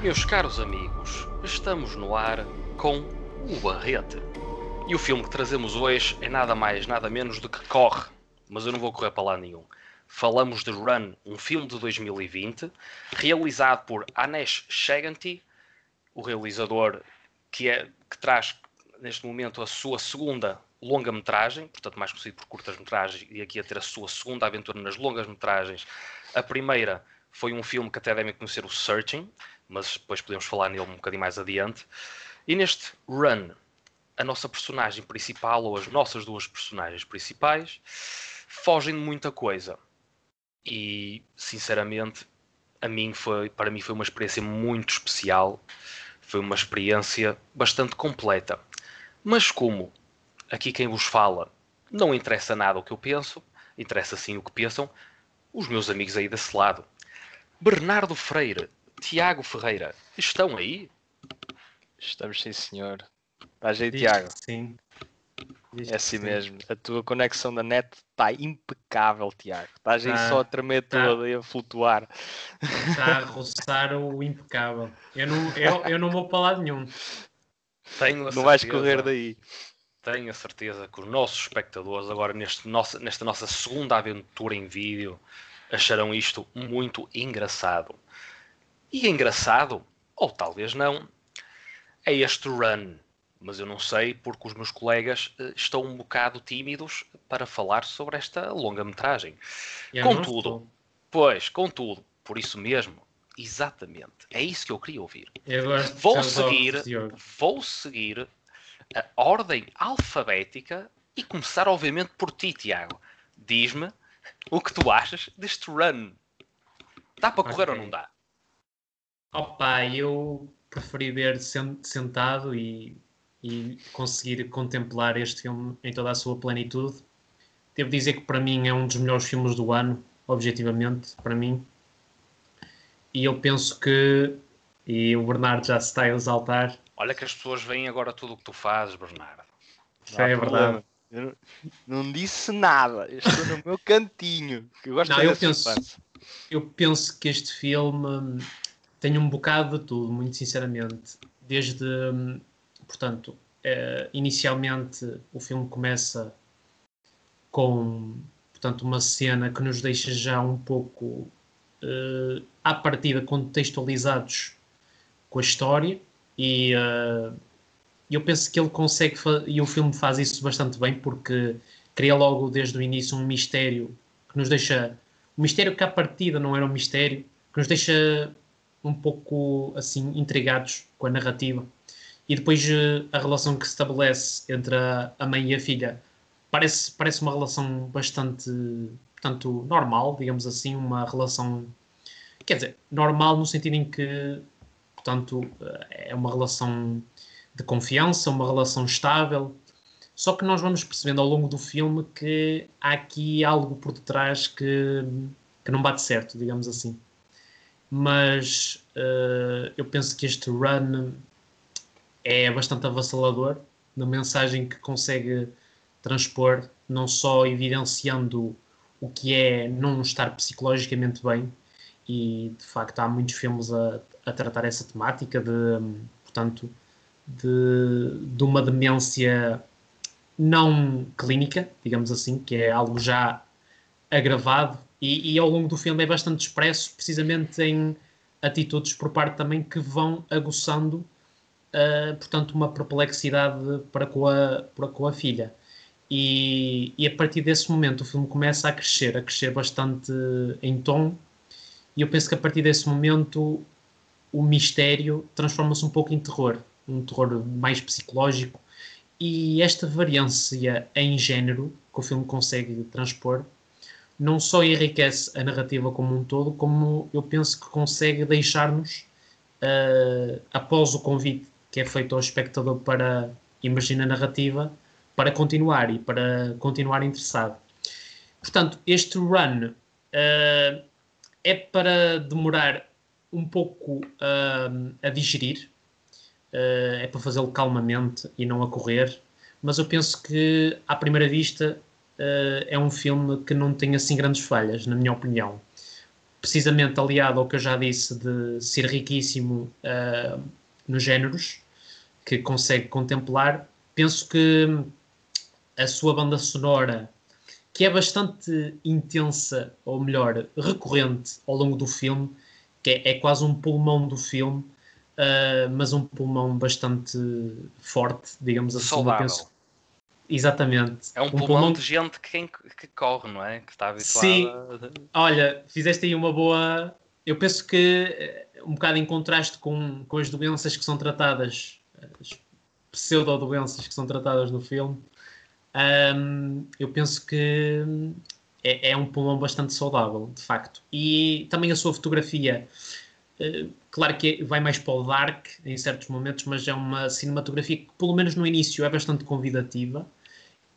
Meus caros amigos, estamos no ar com o Barrete. E o filme que trazemos hoje é nada mais, nada menos do que Corre. Mas eu não vou correr para lá nenhum. Falamos de Run, um filme de 2020, realizado por Anesh Chaganty, o realizador que, é, que traz neste momento a sua segunda longa-metragem, portanto mais conhecido por curtas-metragens, e aqui a ter a sua segunda aventura nas longas-metragens. A primeira foi um filme que até devem conhecer, o Searching, mas depois podemos falar nele um bocadinho mais adiante. E neste Run, a nossa personagem principal, ou as nossas duas personagens principais, fogem de muita coisa. E, sinceramente, a mim foi, para mim foi uma experiência muito especial. Foi uma experiência bastante completa. Mas como aqui quem vos fala não interessa nada o que eu penso, interessa sim o que pensam os meus amigos aí desse lado. Bernardo Freire, Tiago Ferreira, estão aí? Estamos sim, senhor. Estás aí, Tiago? Sim. É assim mesmo. A tua conexão da net está impecável, Tiago. Estás aí Tá, só a tremer tá. toda e a flutuar. Está a roçar o impecável. Eu não, eu, eu não vou para lado nenhum. Tenho Não vais correr daí. Tenho a certeza que os nossos espectadores, agora neste nossa, nesta nossa segunda aventura em vídeo, acharão isto muito engraçado. E engraçado, ou talvez não, é este run. Mas eu não sei porque os meus colegas eh, estão um bocado tímidos para falar sobre esta longa-metragem. Contudo. Pois, contudo, por isso mesmo, exatamente, é isso que eu queria ouvir. Eu Vou seguir, vou seguir a ordem alfabética e começar, obviamente, por ti, Tiago. Diz-me o que tu achas deste run. Dá para correr ou Ok. não dá? Opa, eu preferi ver sen- sentado e, e conseguir contemplar este filme em toda a sua plenitude. Devo dizer que para mim é um dos melhores filmes do ano, objetivamente, para mim. E eu penso que, e o Bernardo já se está a exaltar, Olha que as pessoas veem agora tudo o que tu fazes, Bernardo. Há é problema. verdade. Eu não, não disse nada. Eu estou no meu cantinho. Eu gosto Não, de ver eu penso-. Eu penso que este filme hum, tem um bocado de tudo, muito sinceramente. Desde, hum, portanto, eh, inicialmente o filme começa com, portanto, uma cena que nos deixa já um pouco eh, à partida contextualizados com a história e eh, eu penso que ele consegue e o filme faz isso bastante bem porque cria logo desde o início um mistério que nos deixa um mistério que à partida não era um mistério, que nos deixa um pouco assim intrigados com a narrativa. E depois eh, a relação que se estabelece entre a, a mãe e a filha parece, parece uma relação bastante portanto, normal, digamos assim, uma relação quer dizer, normal no sentido em que portanto, eh, é uma relação de confiança, uma relação estável, só que nós vamos percebendo ao longo do filme que há aqui algo por detrás que, que não bate certo, digamos assim. Mas eh, eu penso que este run é bastante avassalador na mensagem que consegue transpor, não só evidenciando o que é não estar psicologicamente bem, e de facto há muitos filmes a, a tratar essa temática de, portanto, de, de uma demência não clínica, digamos assim, que é algo já agravado e, e ao longo do filme é bastante expresso, precisamente em atitudes por parte também que vão aguçando, uh, portanto, uma perplexidade para com a, para com a filha. E, e a partir desse momento o filme começa a crescer, a crescer bastante em tom, e eu penso que a partir desse momento o mistério transforma-se um pouco em terror, um terror mais psicológico, e esta variância em género que o filme consegue transpor não só enriquece a narrativa como um todo, como eu penso que consegue deixar-nos, uh, após o convite que é feito ao espectador para imaginar a narrativa, para continuar e para continuar interessado. Portanto, este run uh, é para demorar um pouco uh, a digerir, é para fazê-lo calmamente e não a correr, mas eu penso que à primeira vista uh, é um filme que não tem assim grandes falhas, na minha opinião. Precisamente aliado ao que eu já disse de ser riquíssimo uh, nos géneros que consegue contemplar, penso que a sua banda sonora, que é bastante intensa, ou melhor, recorrente ao longo do filme, que é, é quase um pulmão do filme, uh, mas um pulmão bastante forte, digamos assim. Saudável. Exatamente. É um, um pulmão, pulmão, de gente que, que corre, não é? Que está habituada. Sim. Olha, fizeste aí uma boa. Eu penso que eh, um bocado em contraste com, com as doenças que são tratadas, as pseudo-doenças que são tratadas no filme, um, eu penso que é, é, um pulmão bastante saudável, de facto. E também a sua fotografia, uh, claro que vai mais para o dark em certos momentos, mas é uma cinematografia que, pelo menos no início, é bastante convidativa.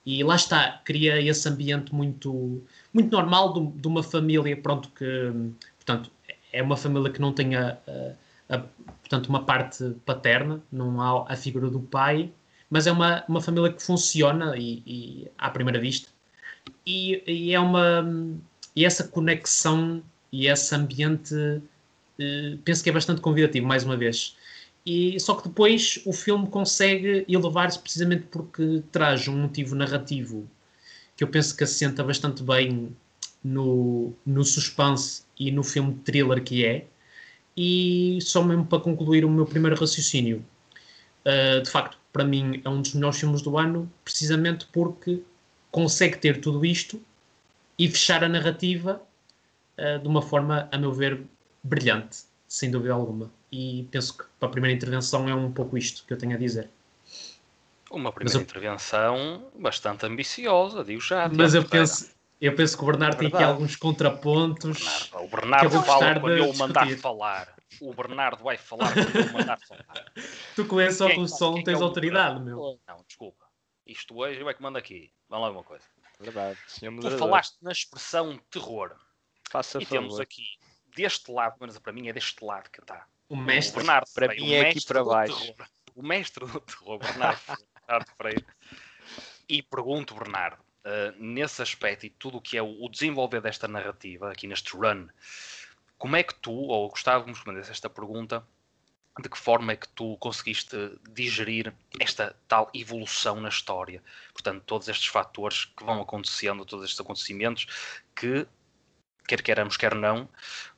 E lá está, cria esse ambiente muito, muito normal de, de uma família, pronto, que, portanto, é uma família que não tem a, a, a, portanto, uma parte paterna, não há a figura do pai, mas é uma, uma família que funciona e, e à primeira vista. E, e, é uma e essa conexão e esse ambiente eh, penso que é bastante convidativo mais uma vez e só que depois o filme consegue elevar-se precisamente porque traz um motivo narrativo que eu penso que assenta bastante bem no, no suspense e no filme thriller que é. E só mesmo para concluir o meu primeiro raciocínio, uh, de facto, para mim é um dos melhores filmes do ano, precisamente porque consegue ter tudo isto e fechar a narrativa uh, de uma forma, a meu ver, brilhante, sem dúvida alguma. E penso que para a primeira intervenção é um pouco isto que eu tenho a dizer. Uma primeira eu... intervenção bastante ambiciosa, digo já. Mas eu penso, eu penso que o Bernardo é tem aqui alguns contrapontos. Bernardo, o Bernardo fala quando eu mandar falar. O Bernardo vai falar quando eu mandar falar. tu com esse óculos de som tens é autoridade, meu. Não, desculpa. Isto hoje eu é que mando aqui. Vamos lá uma coisa. Verdade, Tu falaste na expressão terror. Faça e favor. temos aqui, deste lado, menos para mim é deste lado que está. O mestre. O Bernardo para mim é aqui para baixo. O mestre do terror, Bernardo, Bernardo Freire. E pergunto, Bernardo, uh, nesse aspecto e tudo o que é o, o, desenvolver desta narrativa, aqui neste run, como é que tu, ou gostava que me respondesse esta pergunta, de que forma é que tu conseguiste digerir esta tal evolução na história? Portanto, todos estes fatores que vão acontecendo, todos estes acontecimentos, que, quer queiramos, quer não,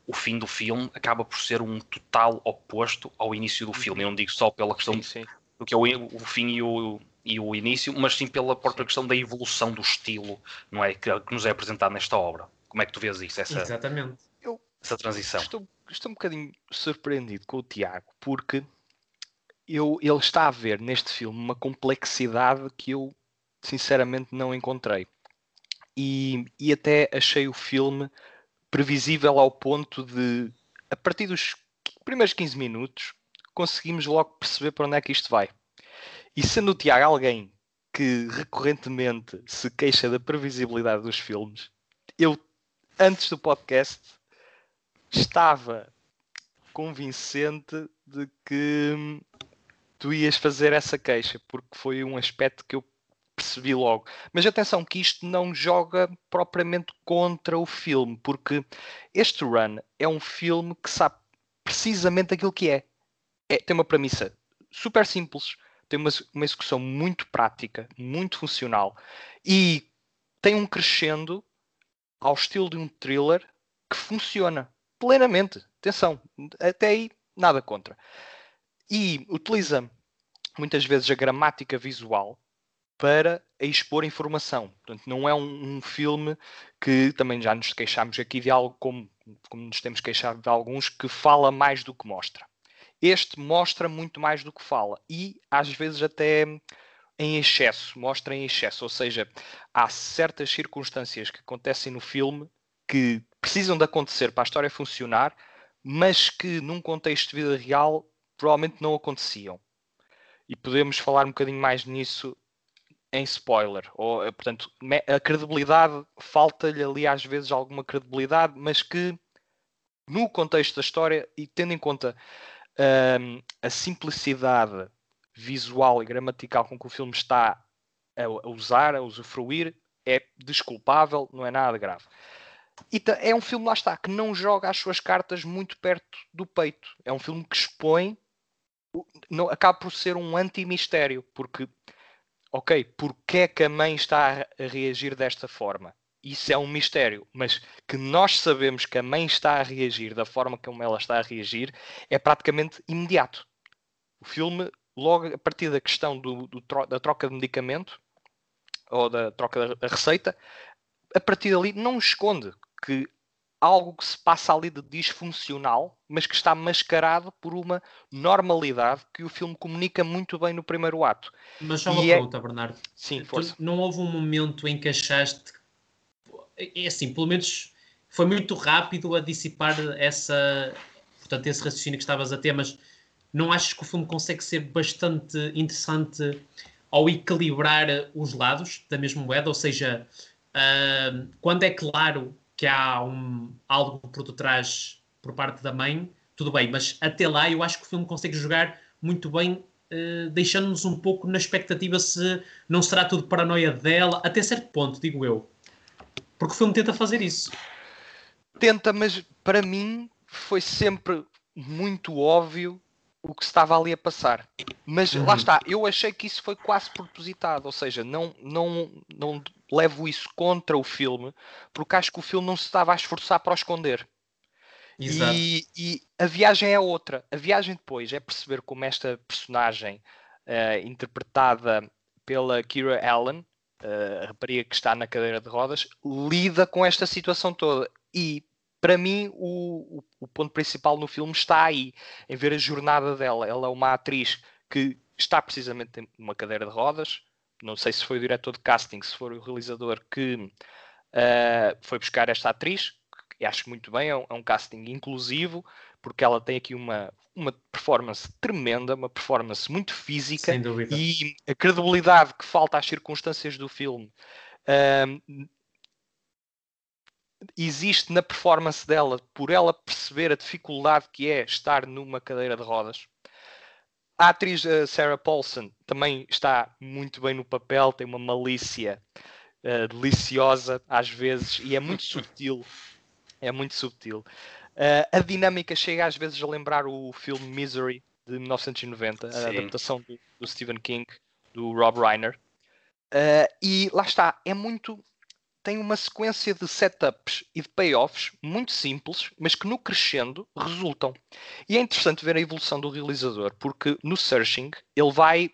o fim do filme acaba por ser um total oposto ao início do filme. Eu não digo só pela questão sim, sim. do que é o, o fim e o, e o início, mas sim pela própria questão da evolução do estilo, não é? Que, que, nos é apresentado nesta obra. Como é que tu vês isso? Essa, Exatamente. Eu essa transição. Estou, estou um bocadinho surpreendido com o Tiago, porque eu, ele está a ver neste filme uma complexidade que eu sinceramente não encontrei. E, e até achei o filme previsível ao ponto de, a partir dos primeiros 15 minutos, conseguimos logo perceber para onde é que isto vai. E sendo o Tiago alguém que recorrentemente se queixa da previsibilidade dos filmes, eu, antes do podcast, estava convincente de que tu ias fazer essa queixa, porque foi um aspecto que eu percebi logo. Mas atenção que isto não joga propriamente contra o filme, porque este run é um filme que sabe precisamente aquilo que é. é tem uma premissa super simples, tem uma, uma execução muito prática, muito funcional e tem um crescendo ao estilo de um thriller que funciona plenamente. Atenção, até aí nada contra. E utiliza muitas vezes a gramática visual para expor informação. Portanto, não é um, um, filme que também já nos queixámos aqui de algo como, como nos temos queixado de alguns que fala mais do que mostra. Este mostra muito mais do que fala e às vezes até em excesso, mostra em excesso, ou seja, há certas circunstâncias que acontecem no filme que precisam de acontecer para a história funcionar, mas que num contexto de vida real provavelmente não aconteciam. E podemos falar um bocadinho mais nisso em spoiler. Ou, eh, portanto, a credibilidade, falta-lhe ali às vezes alguma credibilidade, mas que no contexto da história e tendo em conta um, a simplicidade visual e gramatical com que o filme está a, a usar, a usufruir, é desculpável, não é nada grave. E é um filme, lá está, que não joga as suas cartas muito perto do peito. É um filme que expõe, não, acaba por ser um anti-mistério, porque, ok, porque é que a mãe está a reagir desta forma? Isso é um mistério, mas que nós sabemos que a mãe está a reagir da forma como ela está a reagir é praticamente imediato. O filme, logo a partir da questão do, do, da troca de medicamento ou da troca da receita, a partir dali não esconde que algo que se passa ali de disfuncional, mas que está mascarado por uma normalidade que o filme comunica muito bem no primeiro ato. Mas só uma e é pergunta, é... Bernardo. Sim, força. não houve um momento em que achaste. É assim, pelo menos foi muito rápido a dissipar essa. Portanto, esse raciocínio que estavas a ter, mas não achas que o filme consegue ser bastante interessante ao equilibrar os lados da mesma moeda? Ou seja, uh, quando é claro que há um, algo por detrás por parte da mãe, tudo bem, mas até lá eu acho que o filme consegue jogar muito bem, uh, deixando-nos um pouco na expectativa se não será tudo paranoia dela, até certo ponto, digo eu. Porque o filme tenta fazer isso. Tenta, mas para mim foi sempre muito óbvio o que estava ali a passar. Mas uhum. lá está, eu achei que isso foi quase propositado, ou seja, não, não, não levo isso contra o filme, porque acho que o filme não se estava a esforçar para o esconder. Exato. E, e a viagem é outra. A viagem depois é perceber como esta personagem, uh, interpretada pela Kira Allen, uh, a rapariga que está na cadeira de rodas, lida com esta situação toda. E para mim, o, o, o, ponto principal no filme está aí, em ver a jornada dela. Ela é uma atriz que está precisamente numa cadeira de rodas. Não sei se foi o diretor de casting, se foi o realizador que uh, foi buscar esta atriz. E acho muito bem, é um, é um, casting inclusivo, porque ela tem aqui uma, uma performance tremenda, uma performance muito física. E a credibilidade que falta às circunstâncias do filme. Uh, existe na performance dela, por ela perceber a dificuldade que é estar numa cadeira de rodas. A atriz uh, Sarah Paulson também está muito bem no papel, tem uma malícia uh, deliciosa às vezes e é muito subtil. É muito subtil. Uh, a dinâmica chega às vezes a lembrar o filme Misery de 1990, Sim. a adaptação do, do, Stephen King, do Rob Reiner. e lá está, é muito tem uma sequência de setups e de payoffs muito simples, mas que no crescendo resultam. E é interessante ver a evolução do realizador, porque no Searching ele vai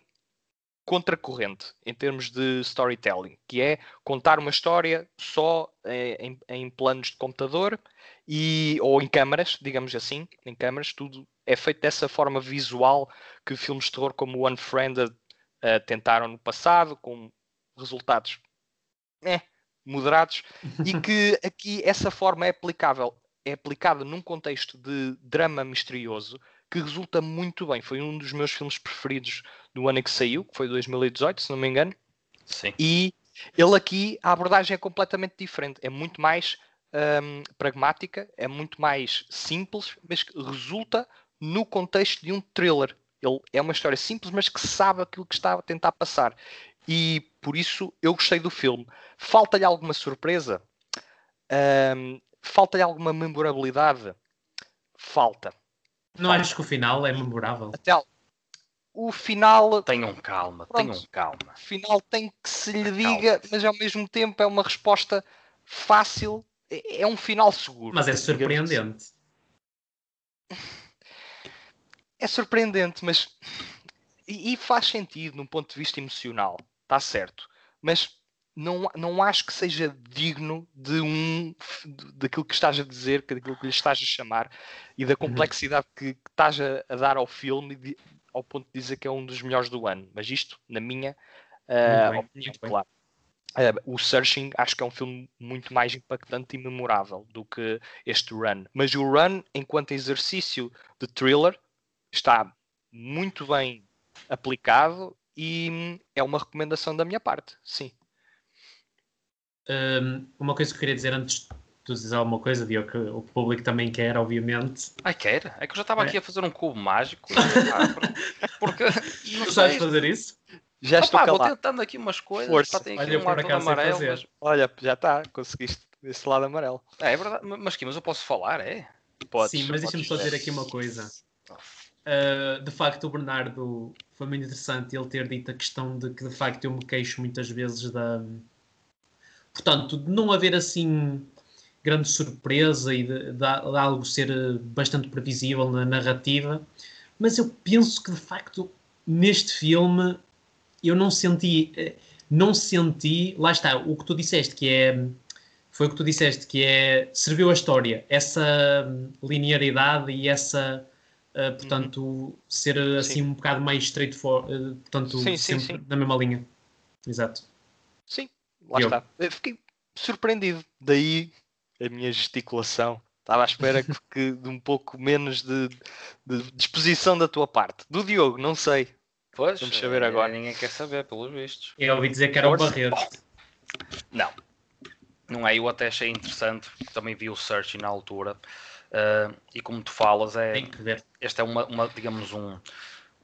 contracorrente em termos de storytelling, que é contar uma história só eh, em, em, planos de computador e, ou em câmaras, digamos assim, em câmaras, tudo é feito dessa forma visual que filmes de terror como Unfriended uh, tentaram no passado, com resultados eh, moderados, e que aqui essa forma é aplicável, é aplicada num contexto de drama misterioso que resulta muito bem. Foi um dos meus filmes preferidos do ano que saiu, que foi 2018, se não me engano. Sim. E ele aqui, a abordagem é completamente diferente, é muito mais um, pragmática, é muito mais simples, mas que resulta no contexto de um thriller. Ele é uma história simples, mas que sabe aquilo que está a tentar passar e por isso eu gostei do filme. Falta-lhe alguma surpresa? Um, Falta-lhe alguma memorabilidade? Falta. Não Falta. acho que o final é memorável. Até o final. Tenham calma, pronto, tenham calma. O final tem que se lhe diga, mas ao mesmo tempo é uma resposta fácil. É, é um final seguro. Mas é surpreendente. É surpreendente, mas. E faz sentido num ponto de vista emocional está certo. Mas não, não acho que seja digno de um daquilo que estás a dizer, daquilo que lhe estás a chamar e da uhum. complexidade que, que, estás a, a, dar ao filme de, ao ponto de dizer que é um dos melhores do ano. Mas isto, na minha uh, opinião, claro. Uh, o Searching acho que é um filme muito mais impactante e memorável do que este Run. Mas o Run, enquanto exercício de thriller, está muito bem aplicado e é uma recomendação da minha parte, sim. Um, uma coisa que eu queria dizer antes de tu dizer alguma coisa, Diogo, que o público também quer, obviamente. Ai, quer? É que eu já estava é. aqui a fazer um cubo mágico. porque. Não tu sabes fazer isso? Já estou Opa, vou calado. tentando aqui umas coisas. Força. Pá, tem Olha, aqui um lado amarelo. fazer. Mas... Olha, já está, conseguiste esse lado amarelo. É, é verdade. Mas aqui, mas eu posso falar, é? Podes, Sim, mas deixa-me só dizer dizer. aqui uma coisa. Uh, de facto, o Bernardo foi muito interessante ele ter dito a questão de que de facto eu me queixo muitas vezes da. Portanto, de não haver assim grande surpresa e de, de- de algo ser bastante previsível na narrativa, mas eu penso que de facto neste filme eu não senti, eh, não senti, lá está, o que tu disseste, que é, foi o que tu disseste, que é, serviu a história, essa linearidade e essa, uh, portanto, ser uh, assim um bocado mais straightforward, uh, portanto, Sim, sim, sempre sim. na mesma linha. Exato. Sim, lá Eu. está. Eu fiquei surpreendido. Daí a minha gesticulação. Estava à espera que, que de um pouco menos de, de disposição da tua parte. Do Diogo, não sei. Pois, Vamos saber eh, agora. Ninguém quer saber, pelos vistos. Eu ouvi dizer que era o Força. Barreto. Não. Não é, eu até achei interessante, porque também vi o Search na altura. Eh, e como tu falas, é, este é uma, uma, digamos, um,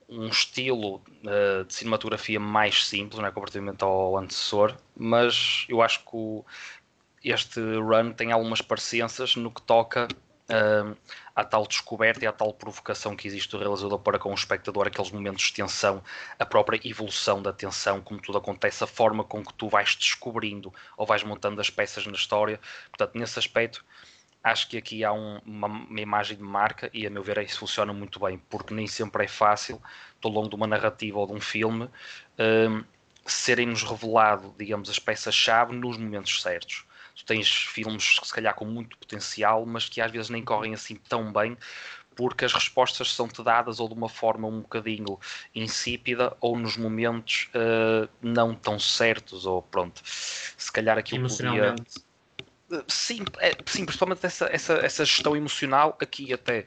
um estilo eh, de cinematografia mais simples, não é, comparativamente ao antecessor, mas eu acho que o- este run tem algumas parecenças no que toca eh, à tal descoberta e à tal provocação que existe do realizador para com o espectador, aqueles momentos de tensão, a própria evolução da tensão, como tudo acontece, a forma com que tu vais descobrindo ou vais montando as peças na história. Portanto, nesse aspecto, acho que aqui há um- uma, uma imagem de marca e a meu ver isso funciona muito bem, porque nem sempre é fácil, ao longo de uma narrativa ou de um filme, hum, serem-nos revelado, digamos, as peças-chave nos momentos certos. Tu tens filmes, se calhar, com muito potencial, mas que às vezes nem correm assim tão bem, porque as respostas são-te dadas ou de uma forma um bocadinho insípida ou nos momentos eh, não tão certos, ou pronto, se calhar aquilo podia... Sim, é, sim principalmente essa, essa, essa gestão emocional aqui até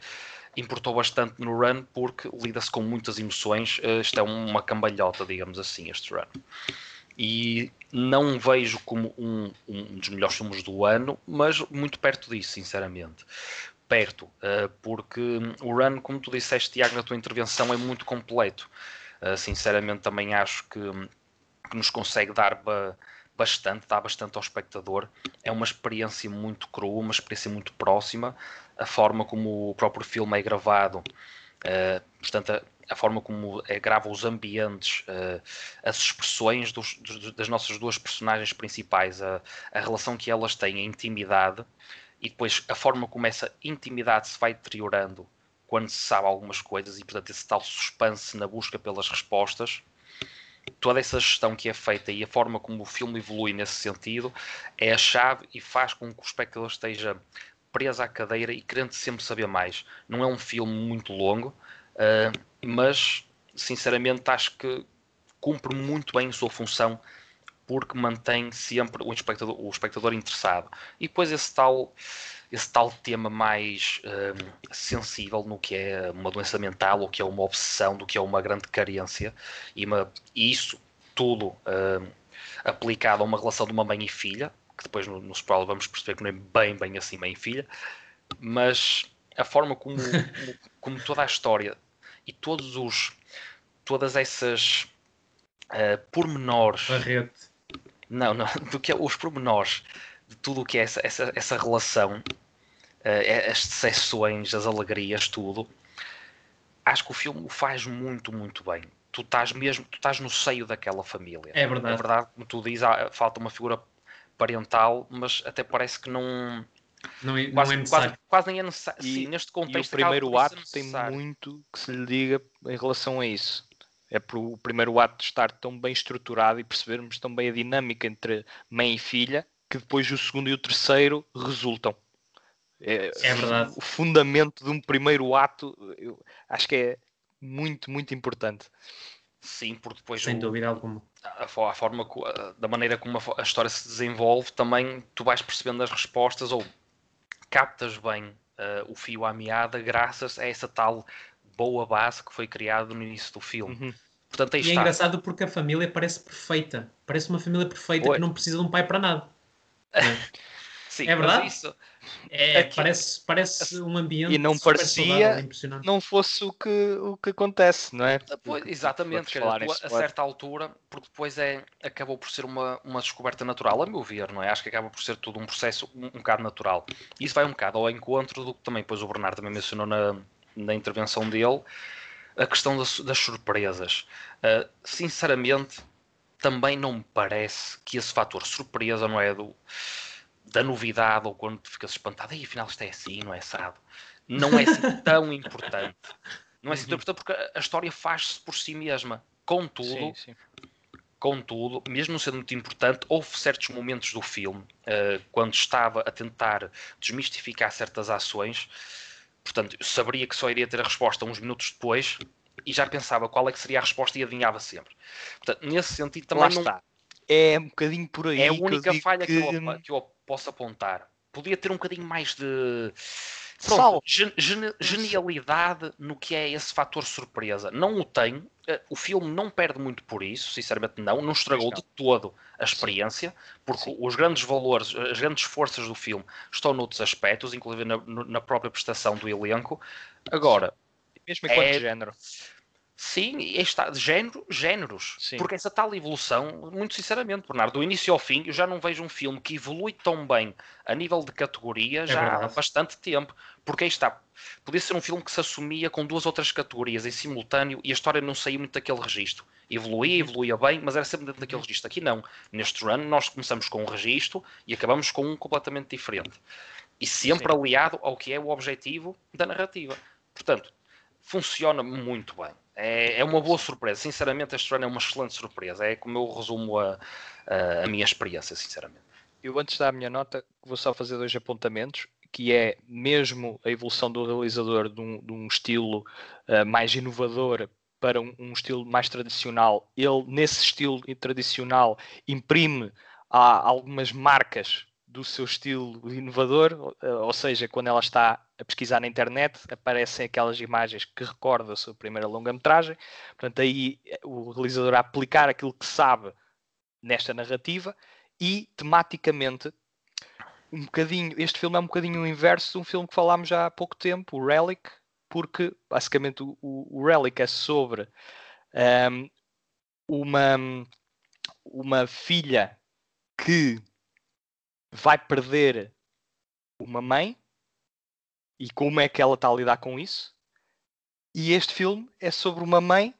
importou bastante no run porque lida-se com muitas emoções. Eh, Isto é uma cambalhota, digamos assim, este run. E não vejo como um, um dos melhores filmes do ano, mas muito perto disso, sinceramente. Perto, eh, porque o run, como tu disseste, Tiago, na tua intervenção, é muito completo. Eh, sinceramente, também acho que, que nos consegue dar ba- bastante, dá bastante ao espectador. É uma experiência muito crua, uma experiência muito próxima. A forma como o próprio filme é gravado, eh, portanto, a, a forma como é, grava os ambientes, eh, as expressões dos- dos- das nossas duas personagens principais, a, a relação que elas têm, a intimidade, e depois a forma como essa intimidade se vai deteriorando quando se sabe algumas coisas, e portanto esse tal suspense na busca pelas respostas toda essa gestão que é feita e a forma como o filme evolui nesse sentido é a chave e faz com que o espectador esteja preso à cadeira e querendo sempre saber mais. Não é um filme muito longo, ah, mas sinceramente acho que cumpre muito bem a sua função porque mantém sempre o espectador, o espectador interessado. E depois esse tal, esse tal tema mais hum, sensível no que é uma doença mental, o que é uma obsessão, do que é uma grande carência, e, uma- e isso tudo hum, aplicado a uma relação de uma mãe e filha, que depois no, no spoiler vamos perceber que não é bem, bem assim mãe e filha, mas a forma como, como, toda a história e todos os todas essas ah, pormenores Barreto. não, não, do que é os pormenores de tudo o que é essa, essa, essa relação, eh, as decepções, as alegrias, tudo, acho que o filme o faz muito, muito bem. Tu estás mesmo, tu estás no seio daquela família. É verdade. É verdade, como tu dizes, há- falta uma figura parental, mas até parece que não, Não é, não quase, é necessário. quase, quase nem é necessário. E- Sim, neste E o contexto acaba primeiro ato tem muito que se lhe diga em relação a isso. É por o primeiro ato estar tão bem estruturado e percebermos tão bem a dinâmica entre mãe e filha que depois o segundo e o terceiro resultam. É, É verdade. O fundamento de um primeiro ato eu acho que é muito, muito importante. Sim, porque depois Sem o- dúvida alguma. a, a forma a- da maneira como a, a história se desenvolve também tu vais percebendo as respostas ou captas bem eh, o fio à meada graças a essa tal boa base que foi criada no início do filme. Uhum. Portanto, E é está. engraçado porque a família parece perfeita. Parece uma família perfeita Oi. que não precisa de um pai para nada. Sim, É mas verdade? isso, É, Aqui- parece, parece um ambiente E não super parecia- saudável, impressionante. Não fosse o que, o que acontece, não é? Ah, Pois, O que- exatamente, tu, a spoiler. certa altura, porque depois é, acabou por ser uma, uma descoberta natural, a meu ver, não é? Acho que acaba por ser tudo um processo um, um bocado natural. Isso vai um bocado ao encontro do que também depois o Bernardo também mencionou na, na intervenção dele, a questão das, das surpresas. Ah, sinceramente, também não me parece que esse fator surpresa, não é? Do, da novidade ou quando tu ficas espantado, e afinal isto é assim, não é assado. Não é assim tão importante. Não é assim tão Uhum. importante porque a- história faz-se por si mesma. Contudo, Sim, sim. contudo, mesmo não sendo muito importante, houve certos momentos do filme, eh, quando estava a tentar desmistificar certas ações, portanto, eu saberia que só iria ter a resposta uns minutos depois e já pensava qual é que seria a resposta e adivinhava sempre. Portanto, nesse sentido também Lá não, está. É um bocadinho por aí. é a que única digo falha que... que eu, que eu posso apontar. Podia ter um bocadinho mais de pronto, gen- genialidade no que é esse fator surpresa. Não o tem. eh, O filme não perde muito por isso, sinceramente não. Não estragou de todo a experiência, porque Sim. os grandes valores, as grandes forças do filme estão noutros aspectos, inclusive na, na própria prestação do elenco. Agora, Mesmo enquanto É- género. Sim, está, de género, géneros. Sim. Porque essa tal evolução, muito sinceramente, Bernardo, do início ao fim, eu já não vejo um filme que evolui tão bem a nível de categoria já há verdade. bastante tempo. Porque aí está, podia ser um filme que se assumia com duas outras categorias em simultâneo e a história não saía muito daquele registro. Evoluía, evoluía bem, mas era sempre dentro daquele registro. Aqui não. Neste run, nós começamos com um registro e acabamos com um completamente diferente. E sempre Sim. aliado ao que é o objetivo da narrativa. Portanto, funciona muito bem. É, é uma boa surpresa. Sinceramente, este run é uma excelente surpresa. É como eu resumo a, a, a minha experiência, sinceramente. Eu antes da minha nota vou só fazer dois apontamentos, que é mesmo a evolução do realizador de um, de um estilo uh, mais inovador para um, um, estilo mais tradicional. Ele, nesse estilo tradicional, imprime a, algumas marcas do seu estilo inovador, ou seja, quando ela está a pesquisar na internet, aparecem aquelas imagens que recordam a sua primeira longa-metragem. Portanto, aí o realizador a aplicar aquilo que sabe nesta narrativa e tematicamente um bocadinho, este filme é um bocadinho o inverso de um filme que falámos já há pouco tempo, o Relic, porque basicamente o, o Relic é sobre um, uma, uma filha que vai perder uma mãe e como é que ela está a lidar com isso. E este filme é sobre uma mãe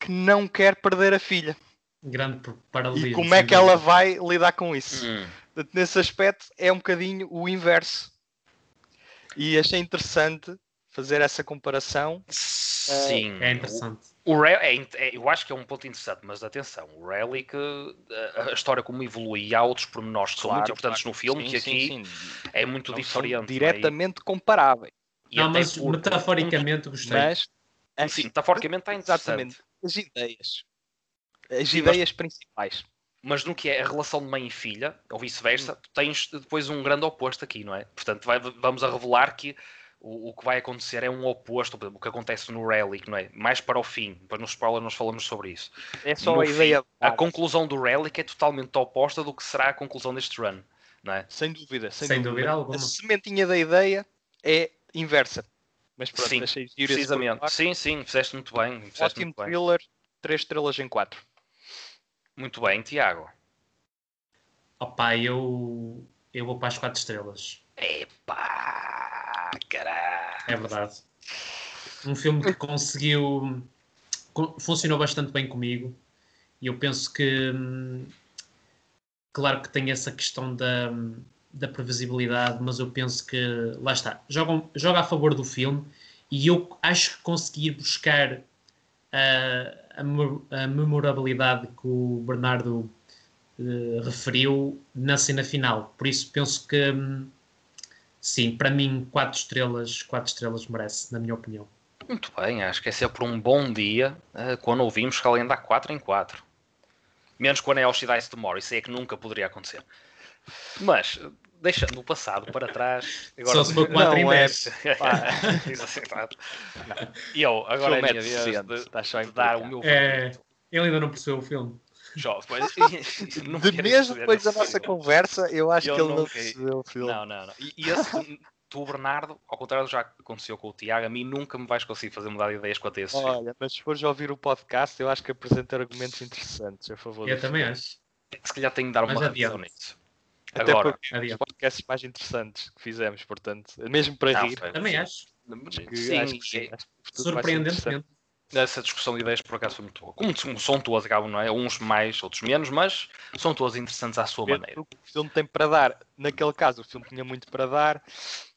que não quer perder a filha. Grande paralelismo. E como é que ela vai lidar com isso? Hum. Portanto, nesse aspecto é um bocadinho o inverso. E achei interessante fazer essa comparação. Sim. É interessante. O, Re- é, é, eu acho que é um ponto interessante, mas atenção, o Relic, a, a história como evolui e há outros pormenores que são muito importantes no filme, Sim, que sim, aqui sim. é muito Não diferente. é? diretamente comparáveis. E não, mas porque- metaforicamente gostei. Mas Sim, metaforicamente está interessante. exatamente as ideias. As Sim, mas- ideias principais. Mas no que é a relação de mãe e filha, ou Hum. vice-versa, tu tens depois um grande oposto aqui, não é? Portanto, vai- vamos a revelar que o, o que vai acontecer é um oposto, por exemplo, o que acontece no Relic, não é? Mais para o fim, depois no spoiler nós falamos sobre isso. É só No a fim, ideia. A conclusão do Relic é totalmente oposta do que será a conclusão deste run, não é? Sem dúvida, sem, Sem dúvida alguma. A sementinha da ideia é inversa. Mas pronto, Sim, achei Precisamente. Sim, sim, fizeste muito bem. Fizeste Ótimo muito bem. thriller, 3 estrelas em 4. Muito bem, Tiago. Opa, eu, eu vou para as 4 estrelas. Epá, caralho. É verdade. Um filme que conseguiu. co- funcionou bastante bem comigo. E eu penso que. hum, Claro que tem essa questão da, da previsibilidade, mas eu penso que. Lá está. Joga, joga a favor do filme. E eu acho que consegui buscar a, a, a memorabilidade que o Bernardo eh, referiu na cena final. Por isso penso que. hum, Sim, para mim, 4 estrelas, 4 estrelas merece, na minha opinião. Muito bem, acho que é sempre um bom dia eh, quando ouvimos que alguém dá 4 em 4. Menos quando é Oxidize Tomorrow, isso aí é que nunca poderia acontecer. Mas, deixando o passado para trás. Agora... Só se for 4 em Não, é- 10. Exato. E eu, agora é a é minha vez de, a de dar o meu É, ele ainda não percebeu o filme. Não De mesmo depois da nossa filme. conversa, eu acho Eu que ele não percebeu o filme. Não, não, não. E, e esse, tu, Bernardo, ao contrário do que já aconteceu com o Tiago, a mim nunca me vais conseguir fazer mudar de ideias quanto a esse filme. Olha, mas se fores ouvir o podcast, eu acho que apresenta argumentos interessantes a favor Eu também filme. acho. Se calhar tenho de dar Mas uma revisão adiante. nisso. Até Agora, porque é Adiante. podcasts mais interessantes que fizemos, portanto, mesmo para não, rir. Também acho. Sim, acho que sim, é- acho que. Surpreendentemente. Essa discussão de ideias por acaso foi muito boa. Como são todas, acabam, não é? Uns mais, outros menos, mas são todas interessantes à sua maneira. O que o filme tem para dar. Naquele caso, o filme tinha muito para dar.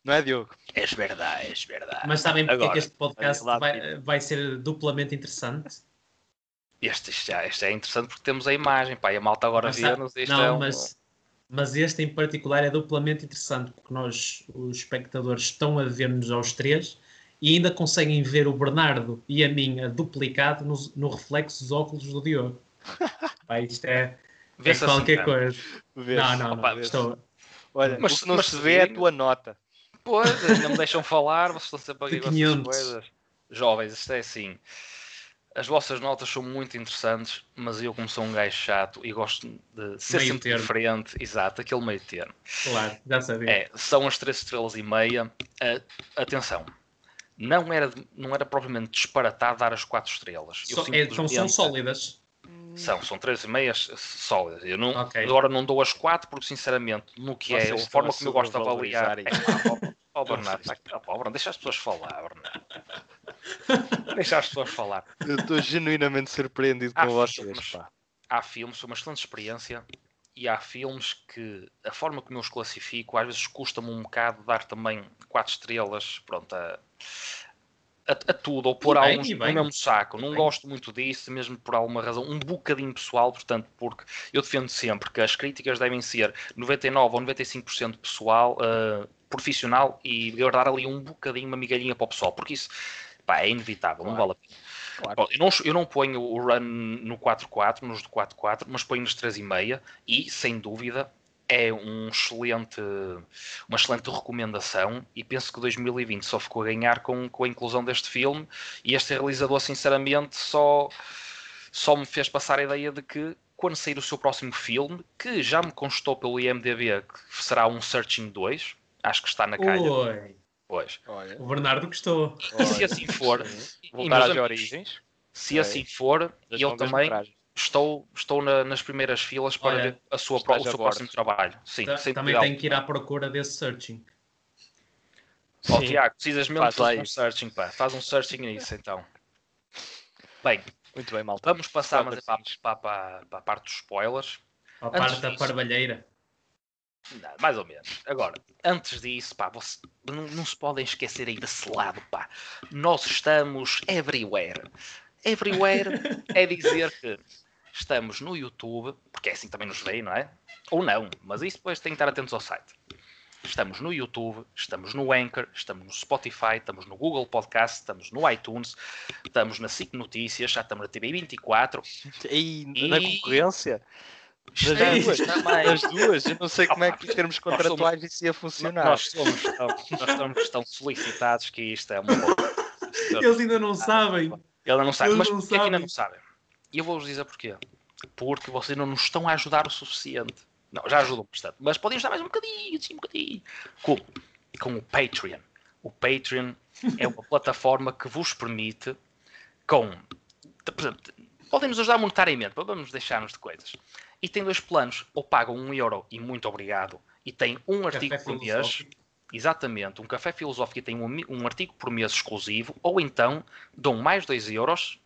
Não é, Diogo? És verdade, és verdade. Mas sabem porque é Agora, que este podcast lá, vai, vai ser duplamente interessante? Este, este, este é interessante porque temos a imagem, pá, e a malta agora vê-nos. isto não, é um- mas, mas este em particular é duplamente interessante porque nós, os espectadores, estão a ver-nos aos três e ainda conseguem ver o Bernardo e a minha duplicado no, no reflexo dos óculos do Diogo. Pá, isto é, é assim, qualquer pá. coisa. Não, não, Opa, não. Estou, Olha, Mas- que não mas se se vê é a tua nota. Pois, ainda me deixam falar, vocês estão sempre aqui com essas 500. coisas. Jovens, isto é assim. As vossas notas são muito interessantes, mas eu, como sou um gajo chato e gosto de ser Meio sempre termo. diferente, exato, aquele meio termo. claro, já sabia. É, são as três estrelas e meia. Ah, atenção, não era, não era propriamente disparatado dar as quatro estrelas. Eu Só- é, então são sólidas. São, são três e meias sólidas. Eu não, Ok. agora não dou as quatro porque, sinceramente, no que Vocês é a forma como eu gosto de avaliar. É, ó, ó, Bernardo, tá- ó, ó, Bernardo, deixa as pessoas falar, Bernardo. Deixa as pessoas falar. Eu estou genuinamente surpreendido com Há vocês. filmes. Pá. Há filmes, foi uma excelente experiência, e há filmes que a forma como eu os classifico, às vezes custa-me um bocado dar também quatro estrelas, pronto, a, a, a tudo, ou pôr alguns no mesmo saco. Não Bem. gosto muito disso, mesmo por alguma razão, um bocadinho pessoal, portanto, porque eu defendo sempre que as críticas devem ser 99 ou 95% pessoal, eh, profissional, e guardar ali um bocadinho, uma migalhinha para o pessoal, porque isso pá, é inevitável, não Claro. vale a pena. Claro. Bom, eu, não, eu não ponho o run no 4-4, nos de 4-4, mas ponho nos 3,5 e, sem dúvida, é um excelente, uma excelente recomendação e penso que 2020 só ficou a ganhar com, com a inclusão deste filme e este realizador, sinceramente, só, só me fez passar a ideia de que quando sair o seu próximo filme, que já me constou pelo IMDB que será um Searching 2, acho que está na calha, Oi, pois. Olha, o Bernardo gostou. E se assim for, e, voltar às amigos, origens. se assim for, das eu também estou, estou na- nas primeiras filas para Olha, ver a sua, pro- o seu bordo. próximo trabalho. Sim, Ta- Também tenho que ir à procura desse searching. Ó, Sim. Tiago, precisas mesmo Faz fazer um searching, pá. Faz um searching nisso, então. Bem, Muito bem, malta. vamos passar mas é para, para, para, para a parte dos spoilers. A parte da parvalheira. Não, mais ou menos. Agora, antes disso, pá, você- não, não se podem esquecer aí desse lado, pá. Nós estamos everywhere. Everywhere é dizer que estamos no YouTube, porque é assim que também nos veem, não é? Ou não, mas isso depois tem que estar atentos ao site. Estamos no YouTube, estamos no Anchor, estamos no Spotify, estamos no Google Podcast, estamos no iTunes, estamos na SIC Notícias, já estamos na TV24. E E- na concorrência? Das Estamos duas? Das duas? Eu não sei como é que em termos somos- contratuais isso ia funcionar. Nós somos tão, nós estamos tão solicitados que isto é uma boa. Eles ainda não sabem. Ele não sabe, Eles mas não porquê que ainda sabem. não sabem? E eu vou-vos dizer porquê. Porque vocês não nos estão a ajudar o suficiente. Não, já ajudam bastante, mas podem ajudar mais um bocadinho, sim, um bocadinho. Com, com o Patreon. O Patreon é uma plataforma que vos permite, com. por exemplo, podem nos ajudar monetariamente, vamos deixar-nos de coisas. E tem dois planos, ou pagam um euro e muito obrigado, e tem um artigo Café por mês. Exatamente, um café filosófico e tem um, um artigo por mês exclusivo, ou então dão mais 2 euros,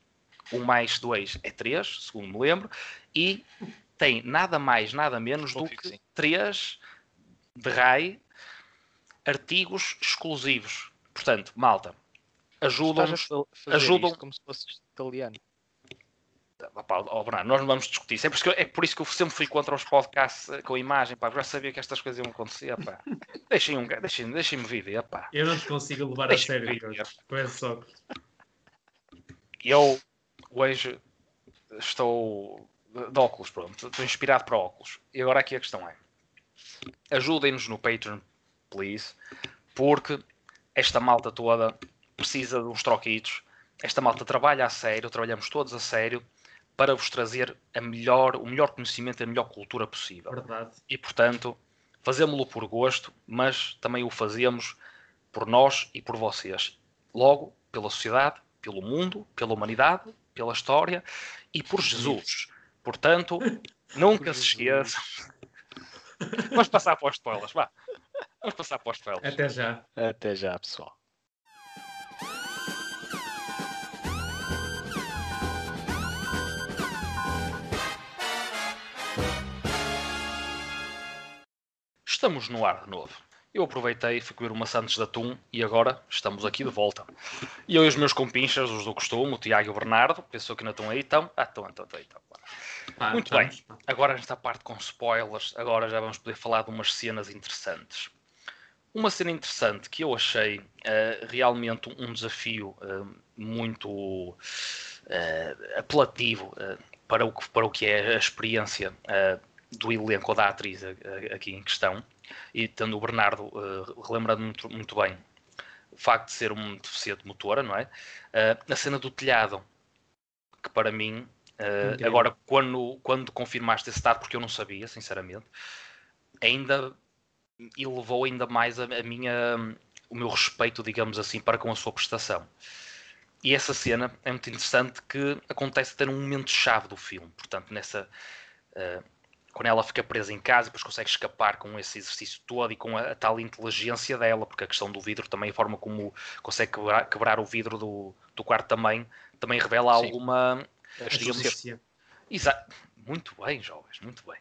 um mais 2 é 3, segundo me lembro, e tem nada mais, nada menos do que. 3 de RAI artigos exclusivos. Portanto, malta, ajudam-nos. Ajudam- isto como se fosse italiano. Opá, ó, Bernardo, nós não vamos discutir isso. É por, isso que eu, é por isso que eu sempre fui contra os podcasts eh, com imagem, pá, porque já sabia que estas coisas iam acontecer, pá. Deixem um, deixem, deixem-me viver, pá. Eu não te consigo levar a Deixa-me sério ver. Diogo, com esses óculos. eu hoje estou de óculos, pronto, estou inspirado para óculos. E agora aqui a questão é: ajudem-nos no Patreon, please, porque esta malta toda precisa de uns troquitos. Esta malta trabalha a sério, trabalhamos todos a sério para vos trazer a melhor, o melhor conhecimento e a melhor cultura possível. Verdade. E portanto, fazemos-lo por gosto, mas também o fazemos por nós e por vocês. Logo, pela sociedade, pelo mundo, pela humanidade, pela história e por Jesus. Portanto, nunca se esqueçam. Vamos passar para os spoilers, vá. Vamos passar para os spoilers. Até já. Até já, pessoal. Estamos no ar de novo. Eu aproveitei, fui comer uma Santos de Atum e agora estamos aqui de volta. E eu e os meus compinchas, os do costume, o Tiago e o Bernardo, pensou que não estão aí, então. Ah, estão, estão, estão. estão. Pá, Muito vamos, bem. Agora nesta parte com spoilers, agora já vamos poder falar de umas cenas interessantes. Uma cena interessante que eu achei eh, realmente um desafio eh, muito eh, apelativo para, o que, para o que é a experiência do elenco ou da atriz aqui em questão, e tendo o Bernardo eh, relembrando muito, muito bem o facto de ser um deficiente motora, não é? Eh, a cena do telhado, que para mim Uh, agora, quando, quando confirmaste esse dado, porque eu não sabia, sinceramente, ainda elevou ainda mais a, a minha, o meu respeito, digamos assim, para com a sua prestação. E essa cena é muito interessante que acontece até num momento-chave do filme. Portanto, nessa. uh, quando ela fica presa em casa e depois consegue escapar com esse exercício todo e com a, a tal inteligência dela, porque a questão do vidro também, a forma como consegue quebrar, quebrar o vidro do, do quarto também, também revela Sim. alguma Astúcia. Exato. Muito bem, jovens, muito bem.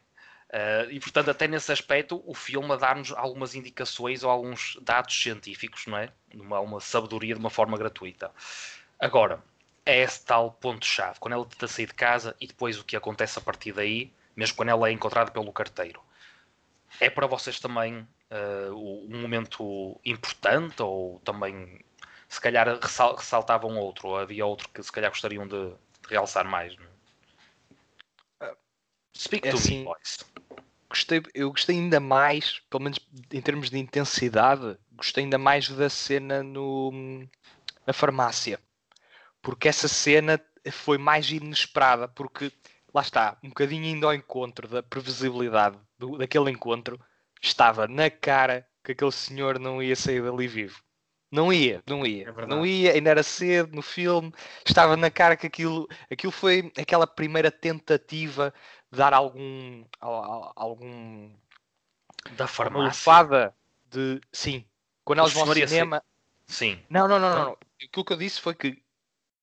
Uh, e portanto, até nesse aspecto, o filme a dar-nos algumas indicações ou alguns dados científicos, não é? Uma, uma sabedoria de uma forma gratuita. Agora, é esse tal ponto-chave, quando ela tenta sair de casa e depois o que acontece a partir daí, mesmo quando ela é encontrada pelo carteiro. É para vocês também uh, um momento importante ou também, se calhar, ressal- ressaltavam outro, ou havia outro que se calhar gostariam de, de realçar mais? Speak é to assim, me, boys. Gostei, eu gostei ainda mais, pelo menos em termos de intensidade, gostei ainda mais da cena no, na farmácia. Porque essa cena foi mais inesperada, porque lá está, um bocadinho indo ao encontro da previsibilidade do- daquele encontro, estava na cara que aquele senhor não ia sair dali vivo. Não ia, não ia. É não ia, ainda era cedo no filme, estava na cara que aquilo, aquilo foi aquela primeira tentativa de dar algum, al- al- algum Da uma farmácia. lufada de sim. Quando O elas vão ao ia ser- cinema, Sim. não, não, não, não, não. Aquilo que eu disse foi que,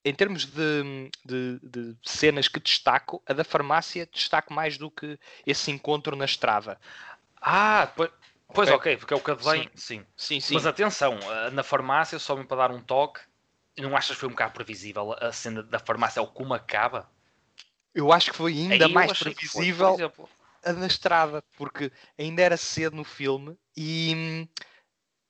em termos de, de- de cenas que destaco, a da farmácia destaco mais do que esse encontro na estrada. Ah, pois, pois Ok. ok, porque é o que advém. Sim. Sim, sim. Mas atenção, ah, na farmácia, só mesmo para dar um toque, não achas que foi um bocado previsível a cena da farmácia, o como acaba? Eu acho que foi ainda Aí mais foi, previsível exemplo. a da estrada, porque ainda era cedo no filme e hum,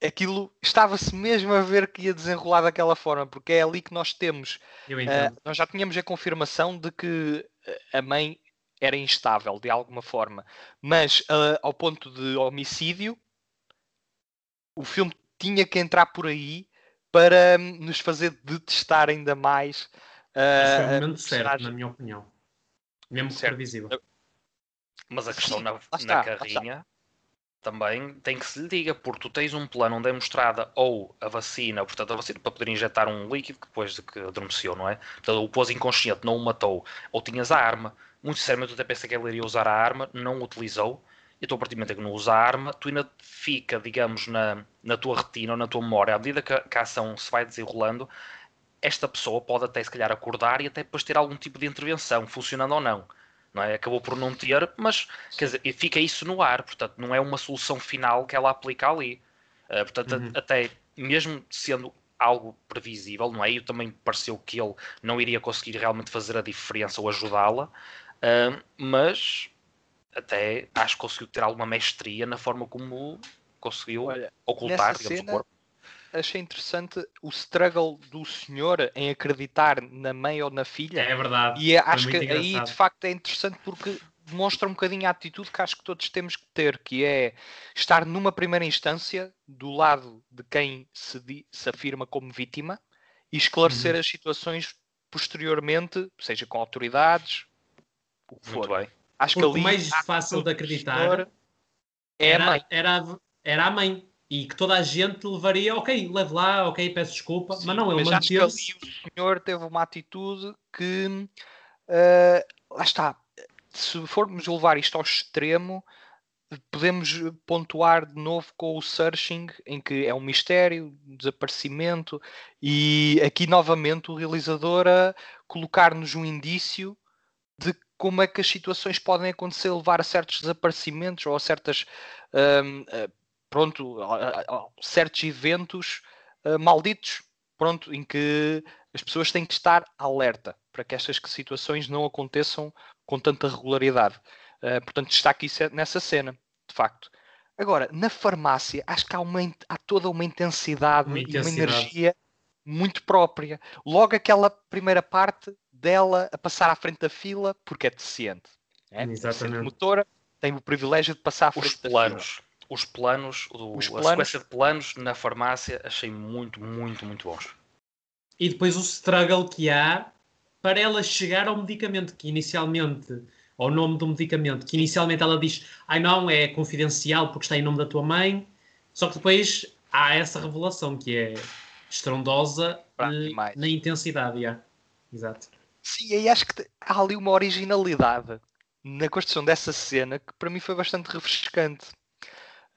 aquilo estava-se mesmo a ver que ia desenrolar daquela forma, porque é ali que nós temos Eu Uh, entendo. nós já tínhamos a confirmação de que uh, a mãe era instável de alguma forma, mas uh, ao ponto de homicídio, o filme tinha que entrar por aí para hum, nos fazer detestar ainda mais. uh, Esse foi o a momento certo, na minha opinião. Mesmo que Certo. previsível. Mas a questão Sim, na, na está. carrinha também tem que se lhe diga, porque tu tens um plano onde é mostrada ou a vacina, portanto, a vacina para poder injetar um líquido depois de que adormeceu, não é? Portanto, o pôs inconsciente, não o matou, ou tinhas a arma. Muito sinceramente, eu até pensei que ele iria usar a arma, não utilizou. E tu, a partir do momento em que não usa a arma, tu ainda fica, digamos, na, na tua retina ou na tua memória, à medida que a, que a ação se vai desenrolando, esta pessoa pode até se calhar acordar e até depois ter algum tipo de intervenção, funcionando ou não. Não é? Acabou por não ter, mas quer dizer, fica isso no ar, portanto, não é uma solução final que ela aplica ali. Uh, portanto, a- Uhum. até mesmo sendo algo previsível, não é? E também pareceu que ele não iria conseguir realmente fazer a diferença ou ajudá-la, uh, mas até acho que conseguiu ter alguma mestria na forma como conseguiu Olha, ocultar, digamos, cena- o corpo. Achei interessante o struggle do senhor em acreditar na mãe ou na filha. É verdade. E acho que muito aí engraçado. de facto é interessante porque demonstra um bocadinho a atitude que acho que todos temos que ter, que é estar numa primeira instância do lado de quem se, di- se afirma como vítima e esclarecer Uhum. as situações posteriormente, seja com autoridades, o que Muito for. bem. Acho que Porque ali o mais fácil de acreditar é era, era, a- era a mãe. E que toda a gente levaria, ok, leve lá, ok, peço desculpa. Sim, mas não, ele mas manteve-se. ali o senhor teve uma atitude que eh, lá está. Se formos levar isto ao extremo, podemos pontuar de novo com o searching, em que é um mistério, um desaparecimento, e aqui novamente o realizador a colocar-nos um indício de como é que as situações podem acontecer, levar a certos desaparecimentos ou a certas hum, eh, pronto, certos eventos eh, malditos, pronto, em que as pessoas têm que estar alerta para que estas situações não aconteçam com tanta regularidade. Eh, portanto, está aqui ce- nessa cena, de facto. Agora, na farmácia, acho que há, uma, há toda uma intensidade, Uma e uma intensidade. energia muito própria. Logo aquela primeira parte dela a passar à frente da fila, porque é deficiente. É? Deficiente Exatamente. motora, tem o privilégio de passar à Os frente da fila. Os planos, o- Os a planos. sequência de planos na farmácia achei muito, muito, muito bons. E depois o struggle que há para ela chegar ao medicamento que inicialmente, ao nome do medicamento, que inicialmente ela diz, ai não, é confidencial porque está em nome da tua mãe, só que depois há essa revelação que é estrondosa eh, na intensidade, já. Exato. Sim, e acho que há ali uma originalidade na construção dessa cena que para mim foi bastante refrescante.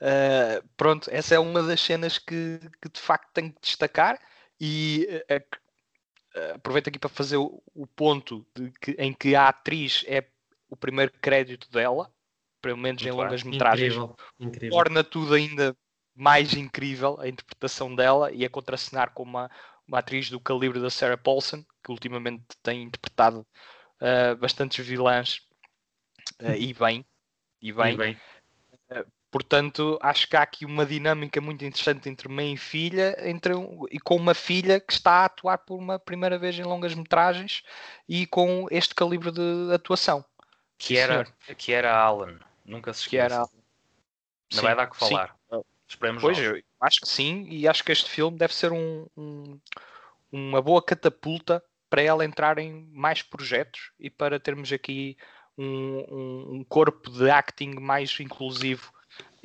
Uh, pronto, essa é uma das cenas que, que de facto tenho que destacar e uh, uh, aproveito aqui para fazer o, o ponto de que, em que a atriz é o primeiro crédito dela, pelo menos Muito em longas metragens, Incrível. Incrível. torna tudo ainda mais incrível a interpretação dela e a contracenar com uma, uma atriz do calibre da Sarah Paulson, que ultimamente tem interpretado uh, bastantes vilãs e bem. E bem. E bem. Portanto, acho que há aqui uma dinâmica muito interessante entre mãe e filha, entre um- e com uma filha que está a atuar por uma primeira vez em longas metragens e com este calibre de atuação. Que Sim, era, senhor. que era Alan. Nunca se Que esqueça. era. Não vai dar que sim. falar. Esperemos Pois, nós. eu acho que sim, e acho que este filme deve ser um- um- uma boa catapulta para ela entrar em mais projetos e para termos aqui um, um- um corpo de acting mais inclusivo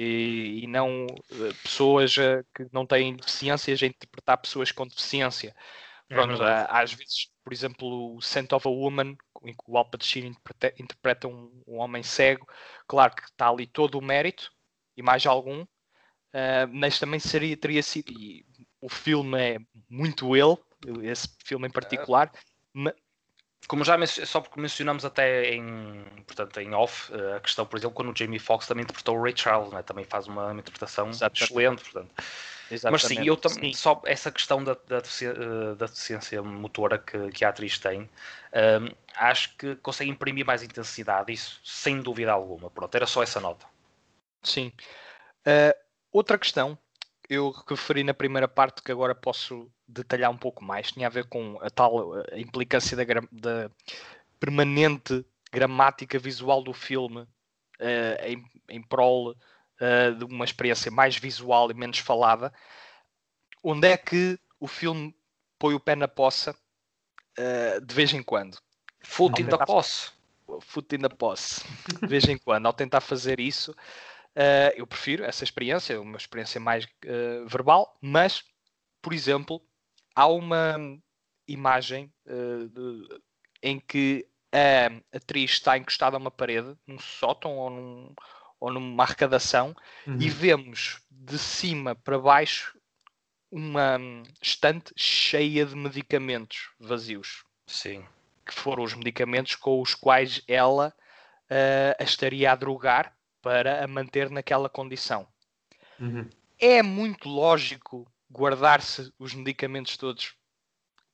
e, e não eh, pessoas eh, que não têm deficiências a interpretar pessoas com deficiência. É Pronto, há- às vezes, por exemplo, o Scent of a Woman, em que o Al Pacino interpreta, interpreta um, um homem cego, claro que está ali todo o mérito e mais algum, uh, mas também seria, teria sido, e o filme é muito ele, esse filme em particular, ma- Como já só porque mencionamos até em, portanto, em off eh, a questão, por exemplo, quando o Jamie Foxx também interpretou o Ray Charles, né? também faz uma interpretação Exatamente. excelente, portanto. Mas sim, exatamente, eu também só essa questão da, da, eh, da deficiência motora que, que a atriz tem, ehm, acho que consegue imprimir mais intensidade, isso sem dúvida alguma. Pronto, era só essa nota. Sim. Uh, outra questão, eu referi na primeira parte que agora posso detalhar um pouco mais, tinha a ver com a tal uh, a implicância da, da permanente gramática visual do filme uh, em, em prol uh, de uma experiência mais visual e menos falada. Onde é que o filme põe o pé na poça uh, de vez em quando? Foot in Ao the tentar- posse. foot in the posse, de vez em quando, ao tentar fazer isso, eh, eu prefiro essa experiência, uma experiência mais eh, verbal, mas, por exemplo, há uma imagem eh, de- em que a atriz está encostada a uma parede, num sótão ou, num- ou numa arrecadação, Uhum. e vemos de cima para baixo uma estante cheia de medicamentos vazios Sim. que foram os medicamentos com os quais ela a estaria a drogar para a manter naquela condição. Uhum. É muito lógico guardar-se os medicamentos todos.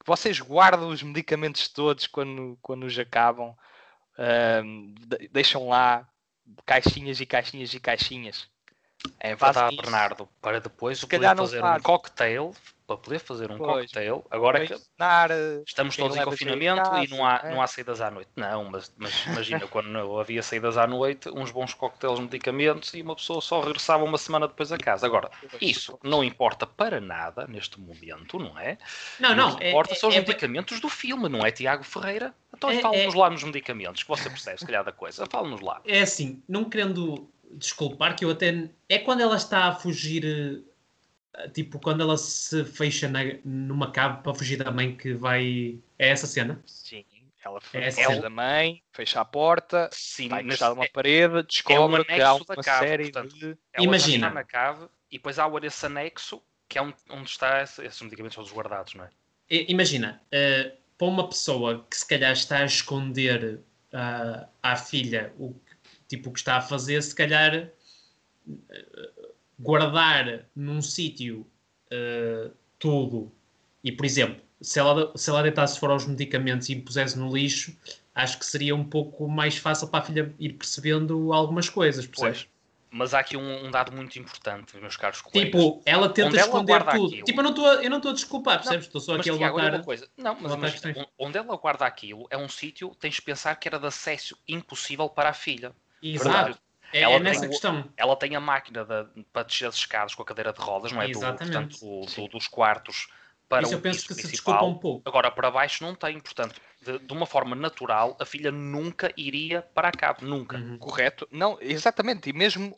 Vocês guardam os medicamentos todos quando, quando os acabam, de- deixam lá caixinhas e caixinhas e caixinhas. É isso. Bernardo. Para depois não fazer um fazem. cocktail, para poder fazer um Pois. cocktail, agora é que ah, Estamos todos em confinamento e casa, não há, é. não há saídas à noite. Não, mas, mas imagina, quando não havia saídas à noite, uns bons coquetéis, medicamentos e uma pessoa só regressava uma semana depois a casa. Agora, isso não importa para nada neste momento, não é? Não, o não. que é- importa é- são os é- medicamentos do filme, não é Tiago Ferreira Então É- fala-nos é- lá nos medicamentos, que você percebe, se calhar, da coisa. Fala-nos lá. É assim, não querendo desculpar, que eu até. É quando ela está a fugir. Tipo, quando ela se fecha na- numa cave para fugir da mãe que vai. É essa cena? Sim. Ela É foge sim. da mãe, fecha a porta, Sim, vai encostar uma é- parede, descobre que há anexo da uma cave, série portanto. de. ela Imagina. na cave e depois há esse anexo, que é onde, onde está esse- esses medicamentos todos guardados, não é? Imagina, eh, para uma pessoa que se calhar está a esconder ah, à filha o que, tipo, o que está a fazer, se calhar eh, guardar num sítio eh, tudo e, por exemplo, se ela, se ela deitasse fora os medicamentos e pusesse no lixo, acho que seria um pouco mais fácil para a filha ir percebendo algumas coisas, percebes? Pois. Mas há aqui um, um dado muito importante, meus caros colegas. Tipo, ela tenta Onde ela esconder guarda tudo. aquilo. Tipo, eu não estou a- eu não estou a desculpar, percebes? Estou só mas, aqui a levantar. uma coisa. Não, mas onde ela guarda aquilo é um sítio, tens de pensar que era de acesso impossível para a filha. Exato. É, Ela é tem nessa o- questão. Ela tem a máquina de- para descer as escadas com a cadeira de rodas, não é? Do, Exatamente. portanto, do- do- dos quartos para Isso o eu penso que se principal. desculpa um pouco. Agora, para baixo não tem. Portanto, de, de uma forma natural, a filha nunca iria para a cabo. Nunca. Uhum. Correto? Não, exatamente. E mesmo,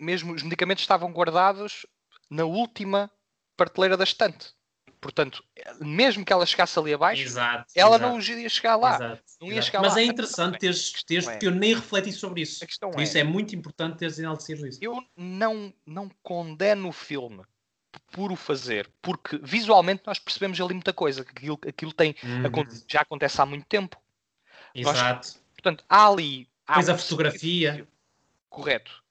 mesmo os medicamentos estavam guardados na última prateleira da estante. Portanto, mesmo que ela chegasse ali abaixo, Exato. ela exato, não ia chegar lá. exato, não ia exato. chegar Mas lá. é A interessante teres, a teres é- porque eu nem refleti sobre isso. A Por isso é muito importante teres enaltecido isso. eu não, não condeno o filme por o fazer, porque visualmente nós percebemos ali muita coisa, que aquilo, aquilo tem, Uhum. aconte- já acontece há muito tempo. Exato. Portanto, há ali. Há Depois a um fotografia. sacrifício. Correto.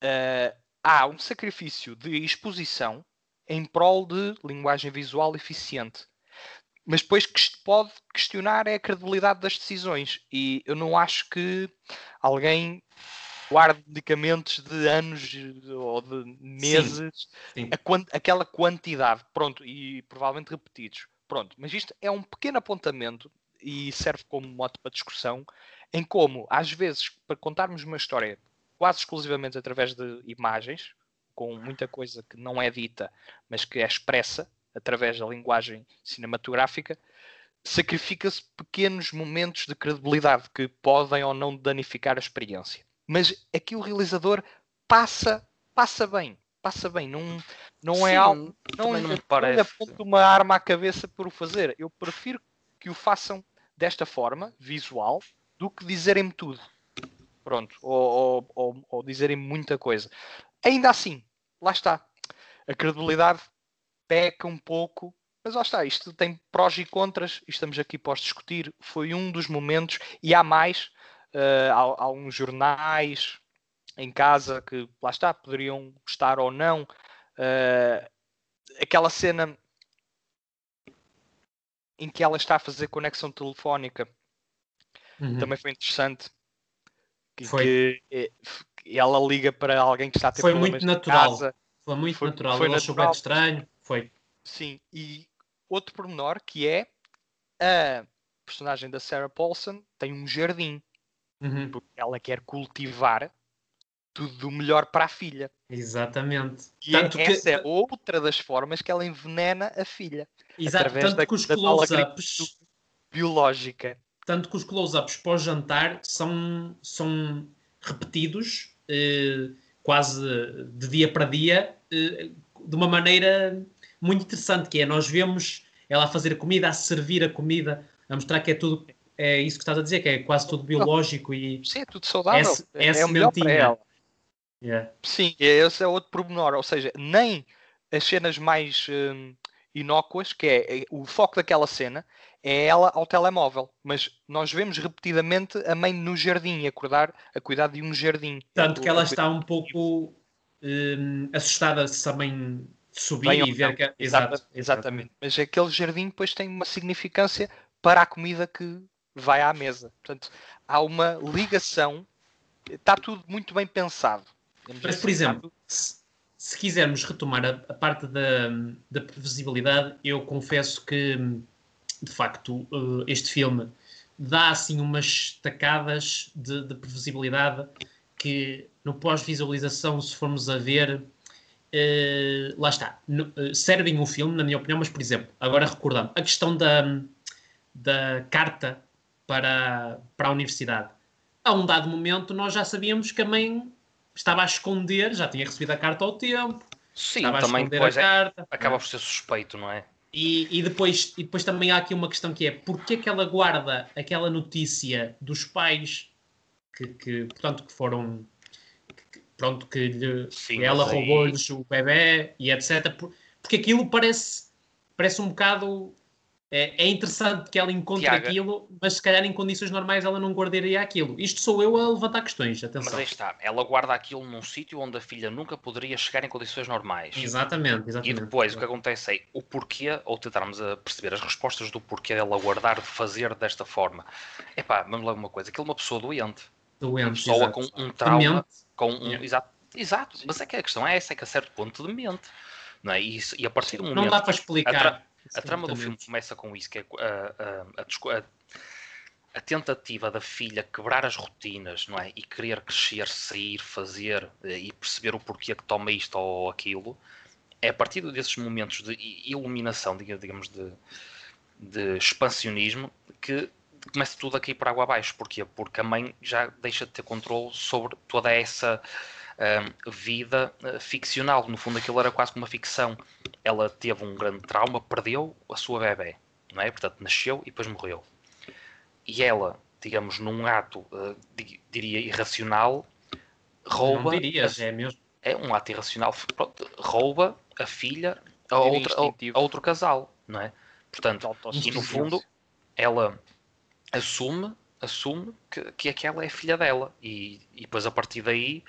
Eh, há um sacrifício de exposição em prol de linguagem visual eficiente. Mas depois que pode questionar é a credibilidade das decisões. E eu não acho que alguém guarde medicamentos de anos ou de meses, Sim. a quan- aquela quantidade, pronto, e provavelmente repetidos. Pronto, mas isto é um pequeno apontamento e serve como mote para discussão em como, às vezes, para contarmos uma história quase exclusivamente através de imagens, com muita coisa que não é dita, mas que é expressa através da linguagem cinematográfica, sacrifica-se pequenos momentos de credibilidade que podem ou não danificar a experiência. Mas aqui o realizador passa, passa bem, passa bem, não, não é Sim, algo não, não me lhe- parece. aponto uma arma à cabeça por o fazer. Eu prefiro que o façam desta forma, visual, do que dizerem-me tudo. Pronto. Ou, ou, ou, ou dizerem muita coisa. Ainda assim, lá está. A credibilidade peca um pouco. Mas lá está, isto tem prós e contras, e estamos aqui para os discutir. Foi um dos momentos, e há mais, eh, há, há uns jornais em casa que, lá está, poderiam gostar ou não. Eh, aquela cena em que ela está a fazer conexão telefónica Uhum. também foi interessante. Que, Foi. que, que ela liga para alguém que está a ter Foi problemas muito natural. casa. Foi muito Foi- natural. foi achou natural. estranho. Foi. Sim, e outro pormenor que é a personagem da Sarah Paulson tem um jardim, Uhum. porque ela quer cultivar tudo do melhor para a filha. Exatamente. E Tanto é- que- essa é outra das formas que ela envenena a filha, Exato, através tanto da- que os close-ups, biológica. tanto que os close-ups pós-jantar são, são repetidos quase de dia para dia eh, de uma maneira muito interessante, que é nós vemos ela a fazer a comida, a servir a comida, a mostrar que é tudo, é isso que estás a dizer, que é quase tudo biológico e Sim, é tudo saudável. É- é é o melhor para ela. yeah. Sim, esse é outro pormenor. Ou seja, nem as cenas mais hum, inócuas, que é, é- o foco daquela cena, é ela ao telemóvel. Mas nós vemos repetidamente a mãe no jardim, acordar, a cuidar de um jardim. tanto que ela está um pouco hum, assustada se a mãe subir Bem e ver que Exata- exato, exatamente. Mas aquele jardim depois tem uma significância para a comida que vai à mesa. Portanto, há uma ligação. Está tudo muito bem pensado. Mas, assim, por exemplo, se, se quisermos retomar a, a parte da, da previsibilidade, eu confesso que, de facto, eh, este filme dá assim umas tacadas de, de previsibilidade que, no pós-visualização, se formos a ver, eh, lá está, no- eh, servem o filme, na minha opinião, mas, por exemplo, agora recordando, a questão da, da carta para, para a universidade. A um dado momento, nós já sabíamos que a mãe estava a esconder, já tinha recebido a carta ao tempo, Sim, estava a também esconder depois a é, carta. acaba por ser suspeito, não é? E, e, depois, e depois também há aqui uma questão que é porque é que ela guarda aquela notícia dos pais que, que portanto, que foram que, pronto, que lhe, Sim, ela roubou-lhes o bebê e etc. Por- Porque aquilo parece, parece um bocado. É, é interessante que ela encontre Tiago. aquilo, mas se calhar em condições normais ela não guardaria aquilo. Isto sou eu a levantar questões, Mas atenção. aí está, ela guarda aquilo num sítio onde a filha nunca poderia chegar em condições normais. Exatamente, E exatamente. depois o que acontece é o porquê, ou tentarmos a perceber as respostas do porquê dela guardar de fazer desta forma. Epá, vamos lá uma coisa, aquilo é uma pessoa doente, uma Doente, pessoa exato. com um trauma, Demente. com um. Yeah. Exato, exato, mas é que a questão é essa, é que a certo ponto demente. Não é? e, e a partir do momento. Não dá para explicar. A, tra- a trama do filme começa com isso, que é a, a- a a- tentativa da filha quebrar as rotinas, não é? E querer crescer, sair, fazer eh, e perceber o porquê que toma isto ou aquilo. É a partir desses momentos de iluminação, diga- digamos, de, de expansionismo, que começa tudo a cair para água abaixo. Porquê? Porque a mãe já deixa de ter controle sobre toda essa vida eh, ficcional. No fundo, aquilo era quase como uma ficção. Ela teve um grande trauma, perdeu a sua bebê, não é? Portanto, nasceu e depois morreu. E ela, digamos, num ato, di- diria, irracional, rouba. Não dirias, a- é mesmo. é um ato irracional. Pronto, rouba a filha a, outra, a, outro casal, não é? Portanto, e no fundo, ela assume, assume que, que aquela é a filha dela. E, e depois, a partir daí,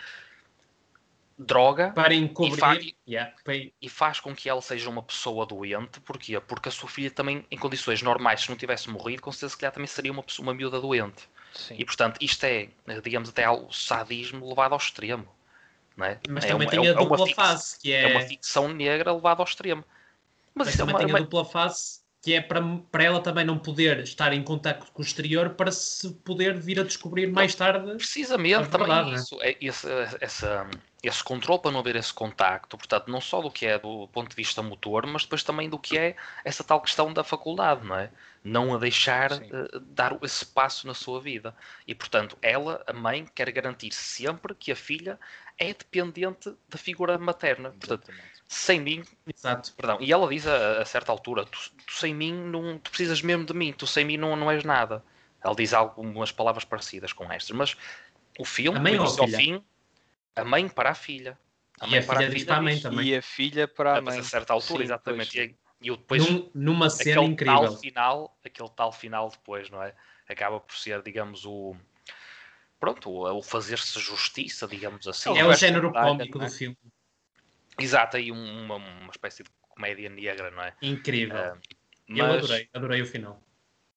droga Para encobrir. fa- Yeah, para- e faz com que ela seja uma pessoa doente. Porquê? Porque a sua filha também, em condições normais, se não tivesse morrido, com certeza, se calhar também seria uma, pessoa, uma miúda doente. Sim. E, portanto, isto é, digamos, até ao sadismo levado ao extremo. Não é? Mas é também uma- tem é a dupla fic- fase, que é é. uma ficção negra levada ao extremo. Mas, Mas é também uma, tem uma- a dupla face, que é para, para ela também não poder estar em contacto com o exterior para se poder vir a descobrir mais tarde. precisamente É também né? isso. É esse, essa, esse controle para não haver esse contacto, portanto, não só do que é do ponto de vista motor, mas depois também do que é essa tal questão da faculdade, não é? Não a deixar eh, dar esse passo na sua vida. E, portanto, ela, a mãe, quer garantir sempre que a filha é dependente da figura materna. Portanto, sem mim, Exato. Perdão, e ela diz a, a certa altura: tu, tu sem mim, não, tu precisas mesmo de mim, tu sem mim não, não és nada. Ela diz algumas palavras parecidas com estas, mas o filme, A mãe do a início ao filha? fim, a mãe para a filha. E a filha diz para a mãe também. E a filha para a Mas mãe. a certa altura, Sim, exatamente. pois. E, e depois, Num- numa cena aquele incrível. tal final, aquele tal final depois, não é? Acaba por ser, digamos, o. Pronto, o, o fazer-se justiça, digamos assim. É o Roberto género cómico é? do filme. Exato, aí um- uma, uma espécie de comédia negra, não é? Incrível. Eu Mas- adorei, adorei o final.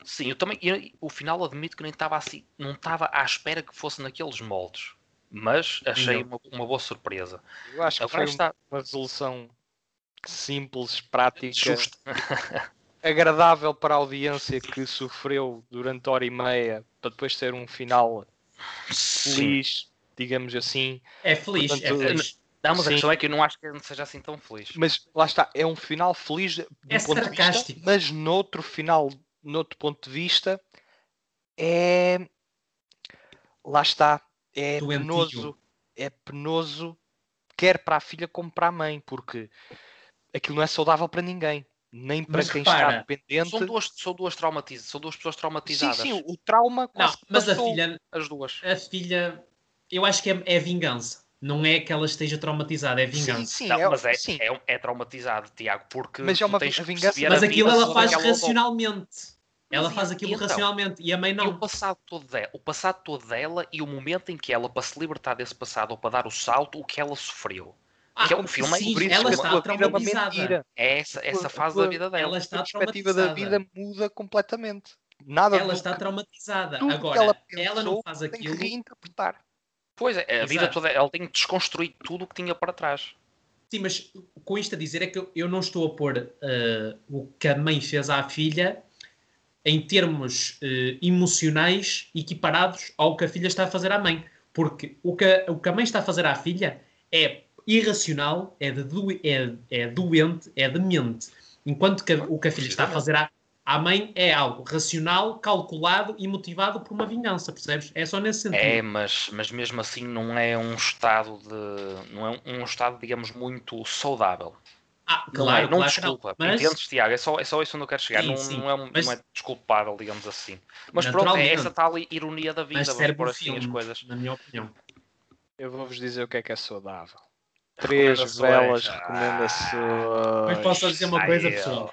Sim, eu também. eu- o final admito que nem estava assim, não estava à espera que fosse naqueles moldes. Mas achei uma, uma boa surpresa. Eu acho que Agora foi está uma resolução simples, prática, justo. agradável para a audiência que sofreu durante hora e meia para depois ter um final Sim. feliz, digamos assim. É feliz, Portanto, é feliz. Não, mas a Sim. questão é que eu não acho que não seja assim tão feliz. Mas lá está, é um final feliz do É ponto de vista, sarcástico. mas noutro final, noutro ponto de vista, é lá está, é Doentio. penoso, é penoso, quer para a filha como para a mãe, porque aquilo não é saudável para ninguém, nem para Mas quem repara, está dependente. São duas, são duas traumatizadas, são duas pessoas Sim, traumatizadas. sim, o trauma Não, quase mas a filha, As duas. a filha, eu acho que é, é vingança. Não é que ela esteja traumatizada, é Sim, vingança. sim, Não, é, mas é, sim. é, é traumatizado, Tiago, porque Mas é uma tens vingança- Mas a aquilo ela faz que levou. racionalmente. Ela faz e- aquilo então? racionalmente e a mãe E o não. passado todo dela, o passado todo dela e o momento em que ela, para se libertar desse passado ou para dar o salto, o que ela sofreu. Ah, que é um filme sim, Por isso ela a está vida é traumatizada. É essa, essa fase da vida dela. Ela A está perspectiva da vida muda completamente. Nada Ela está que- traumatizada. Agora, ela ela, não pensou faz tem que aquilo. reinterpretar. Pois é, a vida Exato. toda, ela tem que desconstruir tudo o que tinha para trás. Sim, mas com isto a dizer é que eu- não estou a pôr eh, o que a mãe fez à filha em termos eh, emocionais equiparados ao que a filha está a fazer à mãe. Porque o que, a- o que a mãe está a fazer à filha é irracional, é, de doe- é, é doente, é demente. Enquanto que a- o que a filha está a fazer à, A mãe é algo racional, calculado e motivado por uma vingança, percebes? É só nesse sentido. É, mas, mas mesmo assim não é um estado de. não é um estado, digamos, muito saudável. Ah, Não claro, é, não claro que não. desculpa. Mas, Entendes, Tiago? É só, é só isso onde eu quero chegar. Sim, não, sim. Não, é, Mas- não é desculpável, digamos assim. Mas pronto, é essa tal ironia da vida. mas Vamos pôr assim as filme, coisas. na minha opinião. Eu vou-vos dizer o que é que é saudável. Três Ah, recomendações. Mas posso só dizer uma coisa, Ai, pessoal?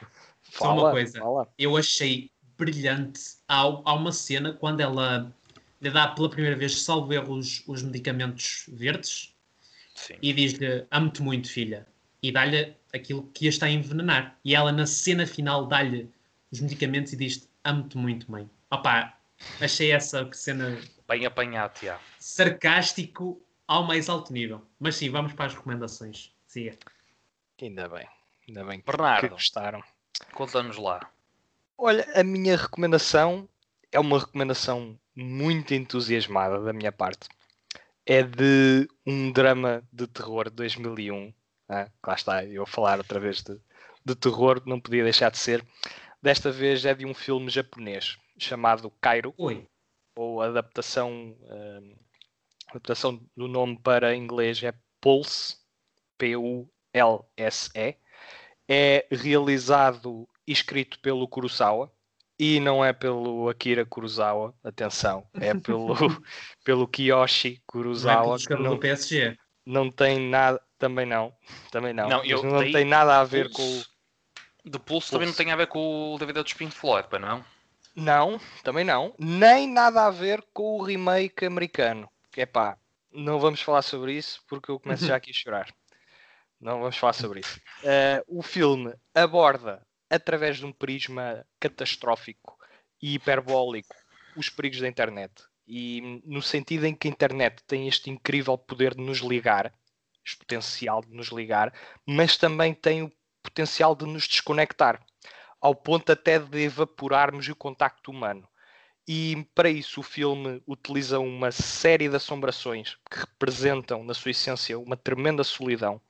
Só Fala, uma coisa. fala. eu achei brilhante. Há, há uma cena quando ela lhe dá pela primeira vez, salvo erro, os, os medicamentos verdes Sim. e diz-lhe: Amo-te muito, filha. E dá-lhe aquilo que a está a envenenar. E ela, na cena final, dá-lhe os medicamentos e diz-te: Amo-te muito, mãe. Opá, achei essa cena Bem apanhado, Tiago. sarcástico ao mais alto nível. Mas sim, vamos para as recomendações. Siga. Ainda bem. Ainda bem que, Bernardo. que gostaram. Conta-nos lá. Olha, a minha recomendação é uma recomendação muito entusiasmada da minha parte. É de um drama de terror de 2001. Ah, lá está, eu a falar outra vez de, de terror, não podia deixar de ser. Desta vez é de um filme japonês chamado Cairo, Oi. ou a adaptação, hum, a adaptação do nome para inglês é Pulse, P-U-L-S-E. É realizado e escrito pelo Kurosawa e não é pelo Akira Kurosawa, atenção, é pelo, pelo Kiyoshi Não é Kurosawa, pelo que jogador não, do PSG. não tem nada, também não, também não, Não, eu- não daí- tem nada a ver com o Pulse- De Pulse também não tem a ver com o DVD dos Pink Floyd, não? Não, também não. Nem nada a ver com o remake americano. É pá, não vamos falar sobre isso porque eu começo já aqui a chorar. Não vamos falar sobre isso. Eh, o filme aborda, através de um prisma catastrófico e hiperbólico, os perigos da internet. E no sentido em que a internet tem este incrível poder de nos ligar, este potencial de nos ligar, mas também tem o potencial de nos desconectar ao ponto até de evaporarmos o contacto humano. E para isso o filme utiliza uma série de assombrações que representam, na sua essência, uma tremenda solidão.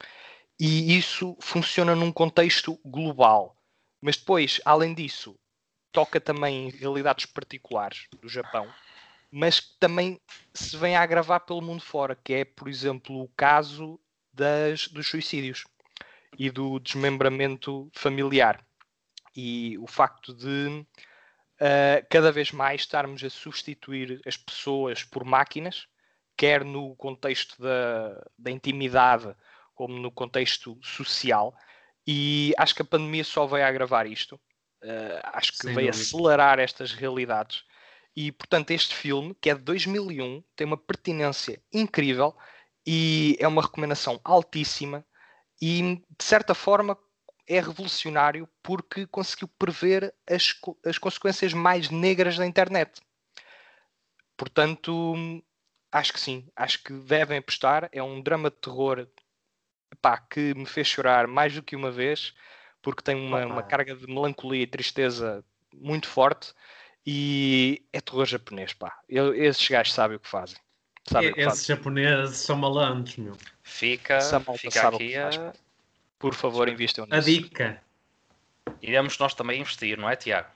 E isso funciona num contexto global. Mas depois, além disso, toca também em realidades particulares do Japão, mas que também se vem a agravar pelo mundo fora, que é, por exemplo, o caso das, dos suicídios e do desmembramento familiar e o facto de uh, cada vez mais estarmos a substituir as pessoas por máquinas, quer no contexto da, da intimidade como no contexto social. E acho que a pandemia só veio agravar isto. Uh, acho que Sem veio dúvida. acelerar estas realidades. E portanto, este filme, que é de 2001, tem uma pertinência incrível e é uma recomendação altíssima. E de certa forma, é revolucionário porque conseguiu prever as, as consequências mais negras da internet. Portanto, acho que sim, acho que devem apostar. É um drama de terror epá, que me fez chorar mais do que uma vez, porque tem uma, uma carga de melancolia e tristeza muito forte. E é terror japonês, pá. Eu- esses gajos sabem o que fazem. Sabem o que Esses fazem. japoneses são malandros, meu. Fica, Essa malta fica sabe o que aqui faz, a... Por favor, invistam A nisso. dica: Iremos nós também investir, não é, Tiago?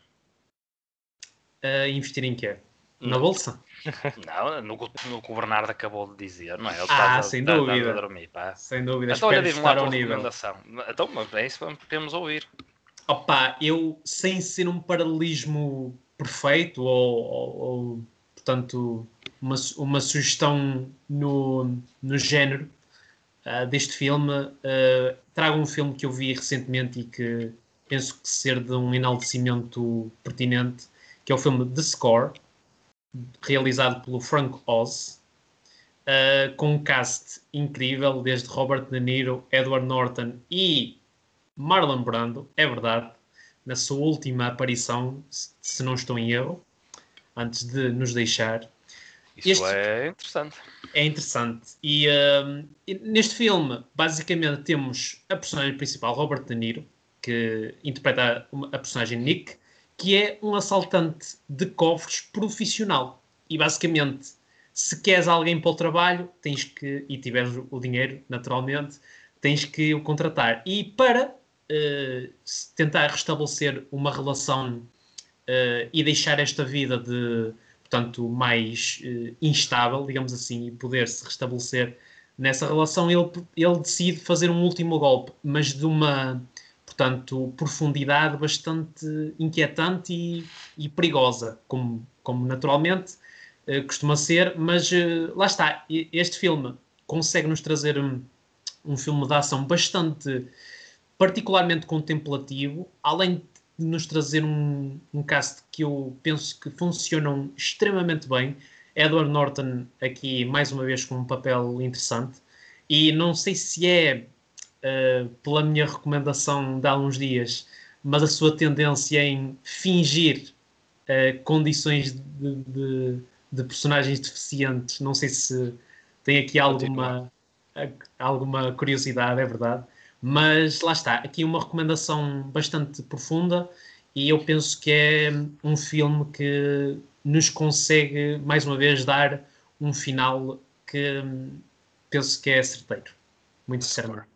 uh, investir em quê? Na Não. bolsa? Não, no, que- no que o Bernardo acabou de dizer, não é? Ele Ah, a- sem está dúvida. a dormir, pá. Sem dúvida. Então, olha, espero diz-me lá a estar tua ao nível. recomendação. Então, mas é isso que queremos ouvir. Opa, eu, sem ser um paralelismo perfeito ou, ou- ou, portanto, uma, uma sugestão no, no género ah, deste filme, ah, trago um filme que eu vi recentemente e que penso que ser de um enaltecimento pertinente, que é o filme The Score, realizado pelo Frank Oz, ah, com um cast incrível, desde Robert De Niro, Edward Norton e Marlon Brando, é verdade, na sua última aparição, se não estou em erro, antes de nos deixar. Isso Este- é interessante. É interessante. E, hum, e neste filme, basicamente, temos a personagem principal, Robert De Niro, que interpreta uma- a personagem Nick, que é um assaltante de cofres profissional. E basicamente, se queres alguém para o trabalho, tens que, e tiveres o dinheiro, naturalmente, tens que o contratar. E para se tentar restabelecer uma relação uh, e deixar esta vida de, portanto, mais uh, instável, digamos assim, e poder se restabelecer nessa relação, ele, ele decide fazer um último golpe, mas de uma, portanto, profundidade bastante inquietante e, e perigosa, como, como naturalmente uh, costuma ser, mas lá está, este filme consegue nos trazer um, um filme de ação bastante particularmente contemplativo, além de nos trazer um, um cast que eu penso que funcionam extremamente bem. Edward Norton aqui mais uma vez com um papel interessante e não sei se é uh, pela minha recomendação de há uns dias, mas a sua tendência em fingir uh, condições de, de, de, personagens deficientes, não sei se tem aqui alguma, alguma curiosidade, é verdade. Mas lá está, aqui uma recomendação bastante profunda e eu penso que é um filme que nos consegue, mais uma vez, dar um final que penso que é certeiro. Muito sinceramente.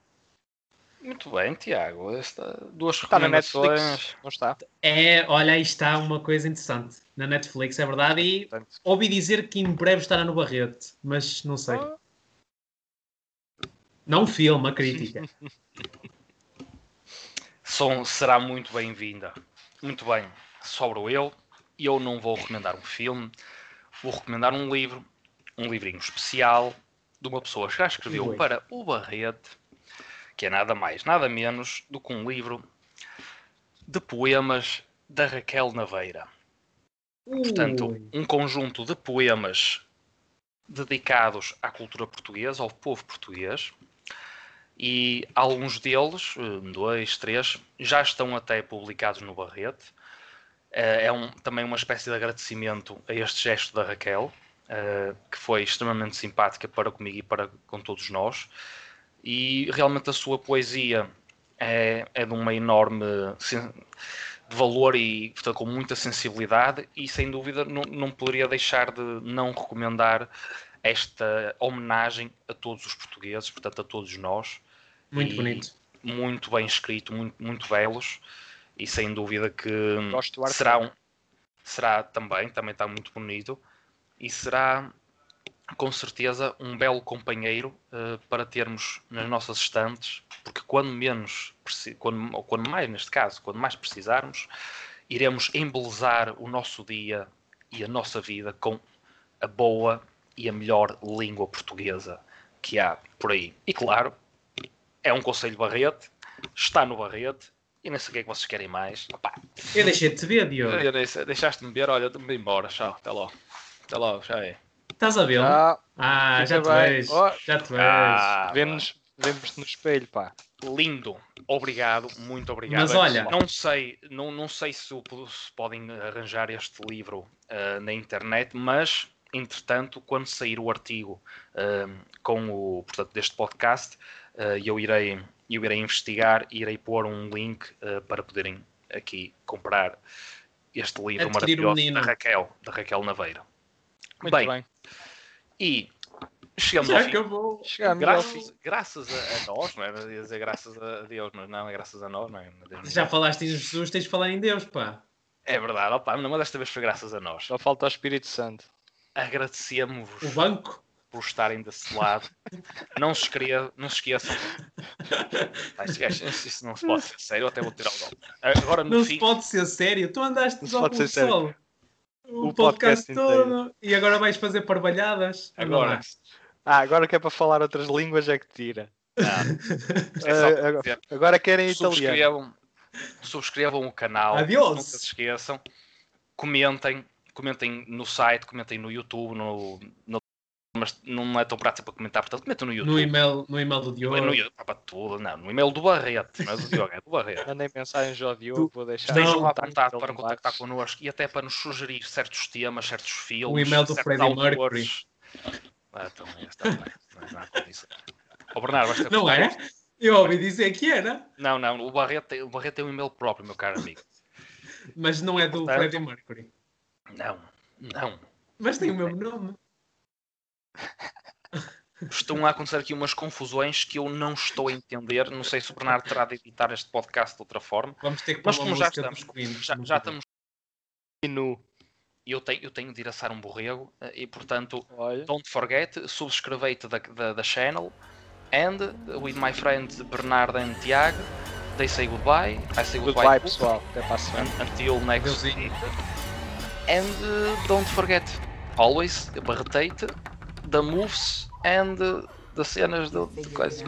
Muito bem, Tiago. Esta, duas está na Netflix, não está? É, olha, aí está uma coisa interessante. Na Netflix, é verdade. E Portanto. ouvi dizer que em breve estará no Barrete, mas não sei. Oh. Não filme, a crítica. Som será muito bem-vinda. Muito bem, sobro eu. Eu não vou recomendar um filme, vou recomendar um livro, um livrinho especial de uma pessoa que já escreveu para o Barrete, que é nada mais, nada menos do que um livro de poemas da Raquel Naveira. Ui. Portanto, um conjunto de poemas dedicados à cultura portuguesa, ao povo português, e alguns deles, dois, três, já estão até publicados no Barrete. Eh, é um, também uma espécie de agradecimento a este gesto da Raquel, eh, que foi extremamente simpática para comigo e para com todos nós. E realmente a sua poesia é, é de uma enorme de valor e portanto, com muita sensibilidade e sem dúvida não, não poderia deixar de não recomendar esta homenagem a todos os portugueses, portanto a todos nós, muito e bonito. Muito bem escrito, muito, muito belos. E sem dúvida que será, um, será também, também está muito bonito. E será com certeza um belo companheiro uh, para termos nas nossas estantes, porque quando menos, quando, ou quando mais neste caso, quando mais precisarmos, iremos embelezar o nosso dia e a nossa vida com a boa e a melhor língua portuguesa que há por aí. E claro, é um conselho Barrete, está no Barrete, e não sei o que é que vocês querem mais. Opa. Eu deixei de te ver, Diogo. Deixaste-me ver, olha, me embora, tchau, até logo. Até logo, já é. Estás a ver? Ah, já te vejo. Oh. Já te vejo. Ah, Vemos no espelho, pá. Lindo, obrigado, muito obrigado. Mas olha, não sei, não, não sei se, se podem arranjar este livro uh, na internet, mas entretanto, quando sair o artigo uh, com o, portanto, deste podcast, uh, eu, irei, eu irei investigar e irei pôr um link uh, para poderem aqui comprar este livro maravilhoso da Raquel, da Raquel Naveira. Muito bem. bem. E chegamos Já ao acabou. Chegamos graças, graças a, a, nós, não é? Ia dizer graças a Deus, mas não, é graças a nós, não é? Já falaste em Jesus, tens de falar em Deus, pá. É verdade, opa, mas desta vez foi graças a nós. Só falta o Espírito Santo. Agradecemos-vos. O banco? Por estarem desse lado. Não se, escreva, não se esqueçam. isso não se pode ser sério, até vou tirar o nome. Agora, não fim... se pode ser sério, tu andaste só com o sol. O, o podcast, podcast todo e agora vais fazer parvalhadas. Agora. Ah, agora que é para falar outras línguas é que tira. É agora, agora querem italiano. Subscrevam o canal. Adiós. Nunca se esqueçam. Comentem. Comentem no site, comentem no YouTube, no, no mas não é tão prático para comentar, portanto, comenta no YouTube. No e-mail, no e-mail do Diogo. No, no, para tudo, não, no e-mail do Barreto, não é do Diogo, é do Barreto. Mandem mensagens ao Diogo, vou deixar. Estejam à vontade para contactar connosco e até para nos sugerir certos temas, certos filmes. O e-mail do Freddie Mercury. Ah, então, está bem, não há condição. O Bernardo, vais ter Não é? Eu ouvi dizer que era. Não, não, o Barreto tem, o Barreto tem um e-mail próprio, meu caro amigo. Mas não é do Portanto, Freddie Mercury. Não, não. Mas tem o mesmo nome estão a acontecer aqui umas confusões que eu não estou a entender. Não sei se o Bernardo terá de editar este podcast de outra forma. Vamos ter que Mas como já estamos, já, já estamos nu. Eu tenho, eu tenho de ir assar um borrego eh, e, portanto, Olha. don't forget, subscrevei-te da, da, da channel and with my friend Bernardo and Tiago, they say goodbye. I say goodbye, Goodbye, pessoal. Até para a semana. un- until next week. And uh, don't forget, always barretei-te, the moves and the cenas do, do coisa.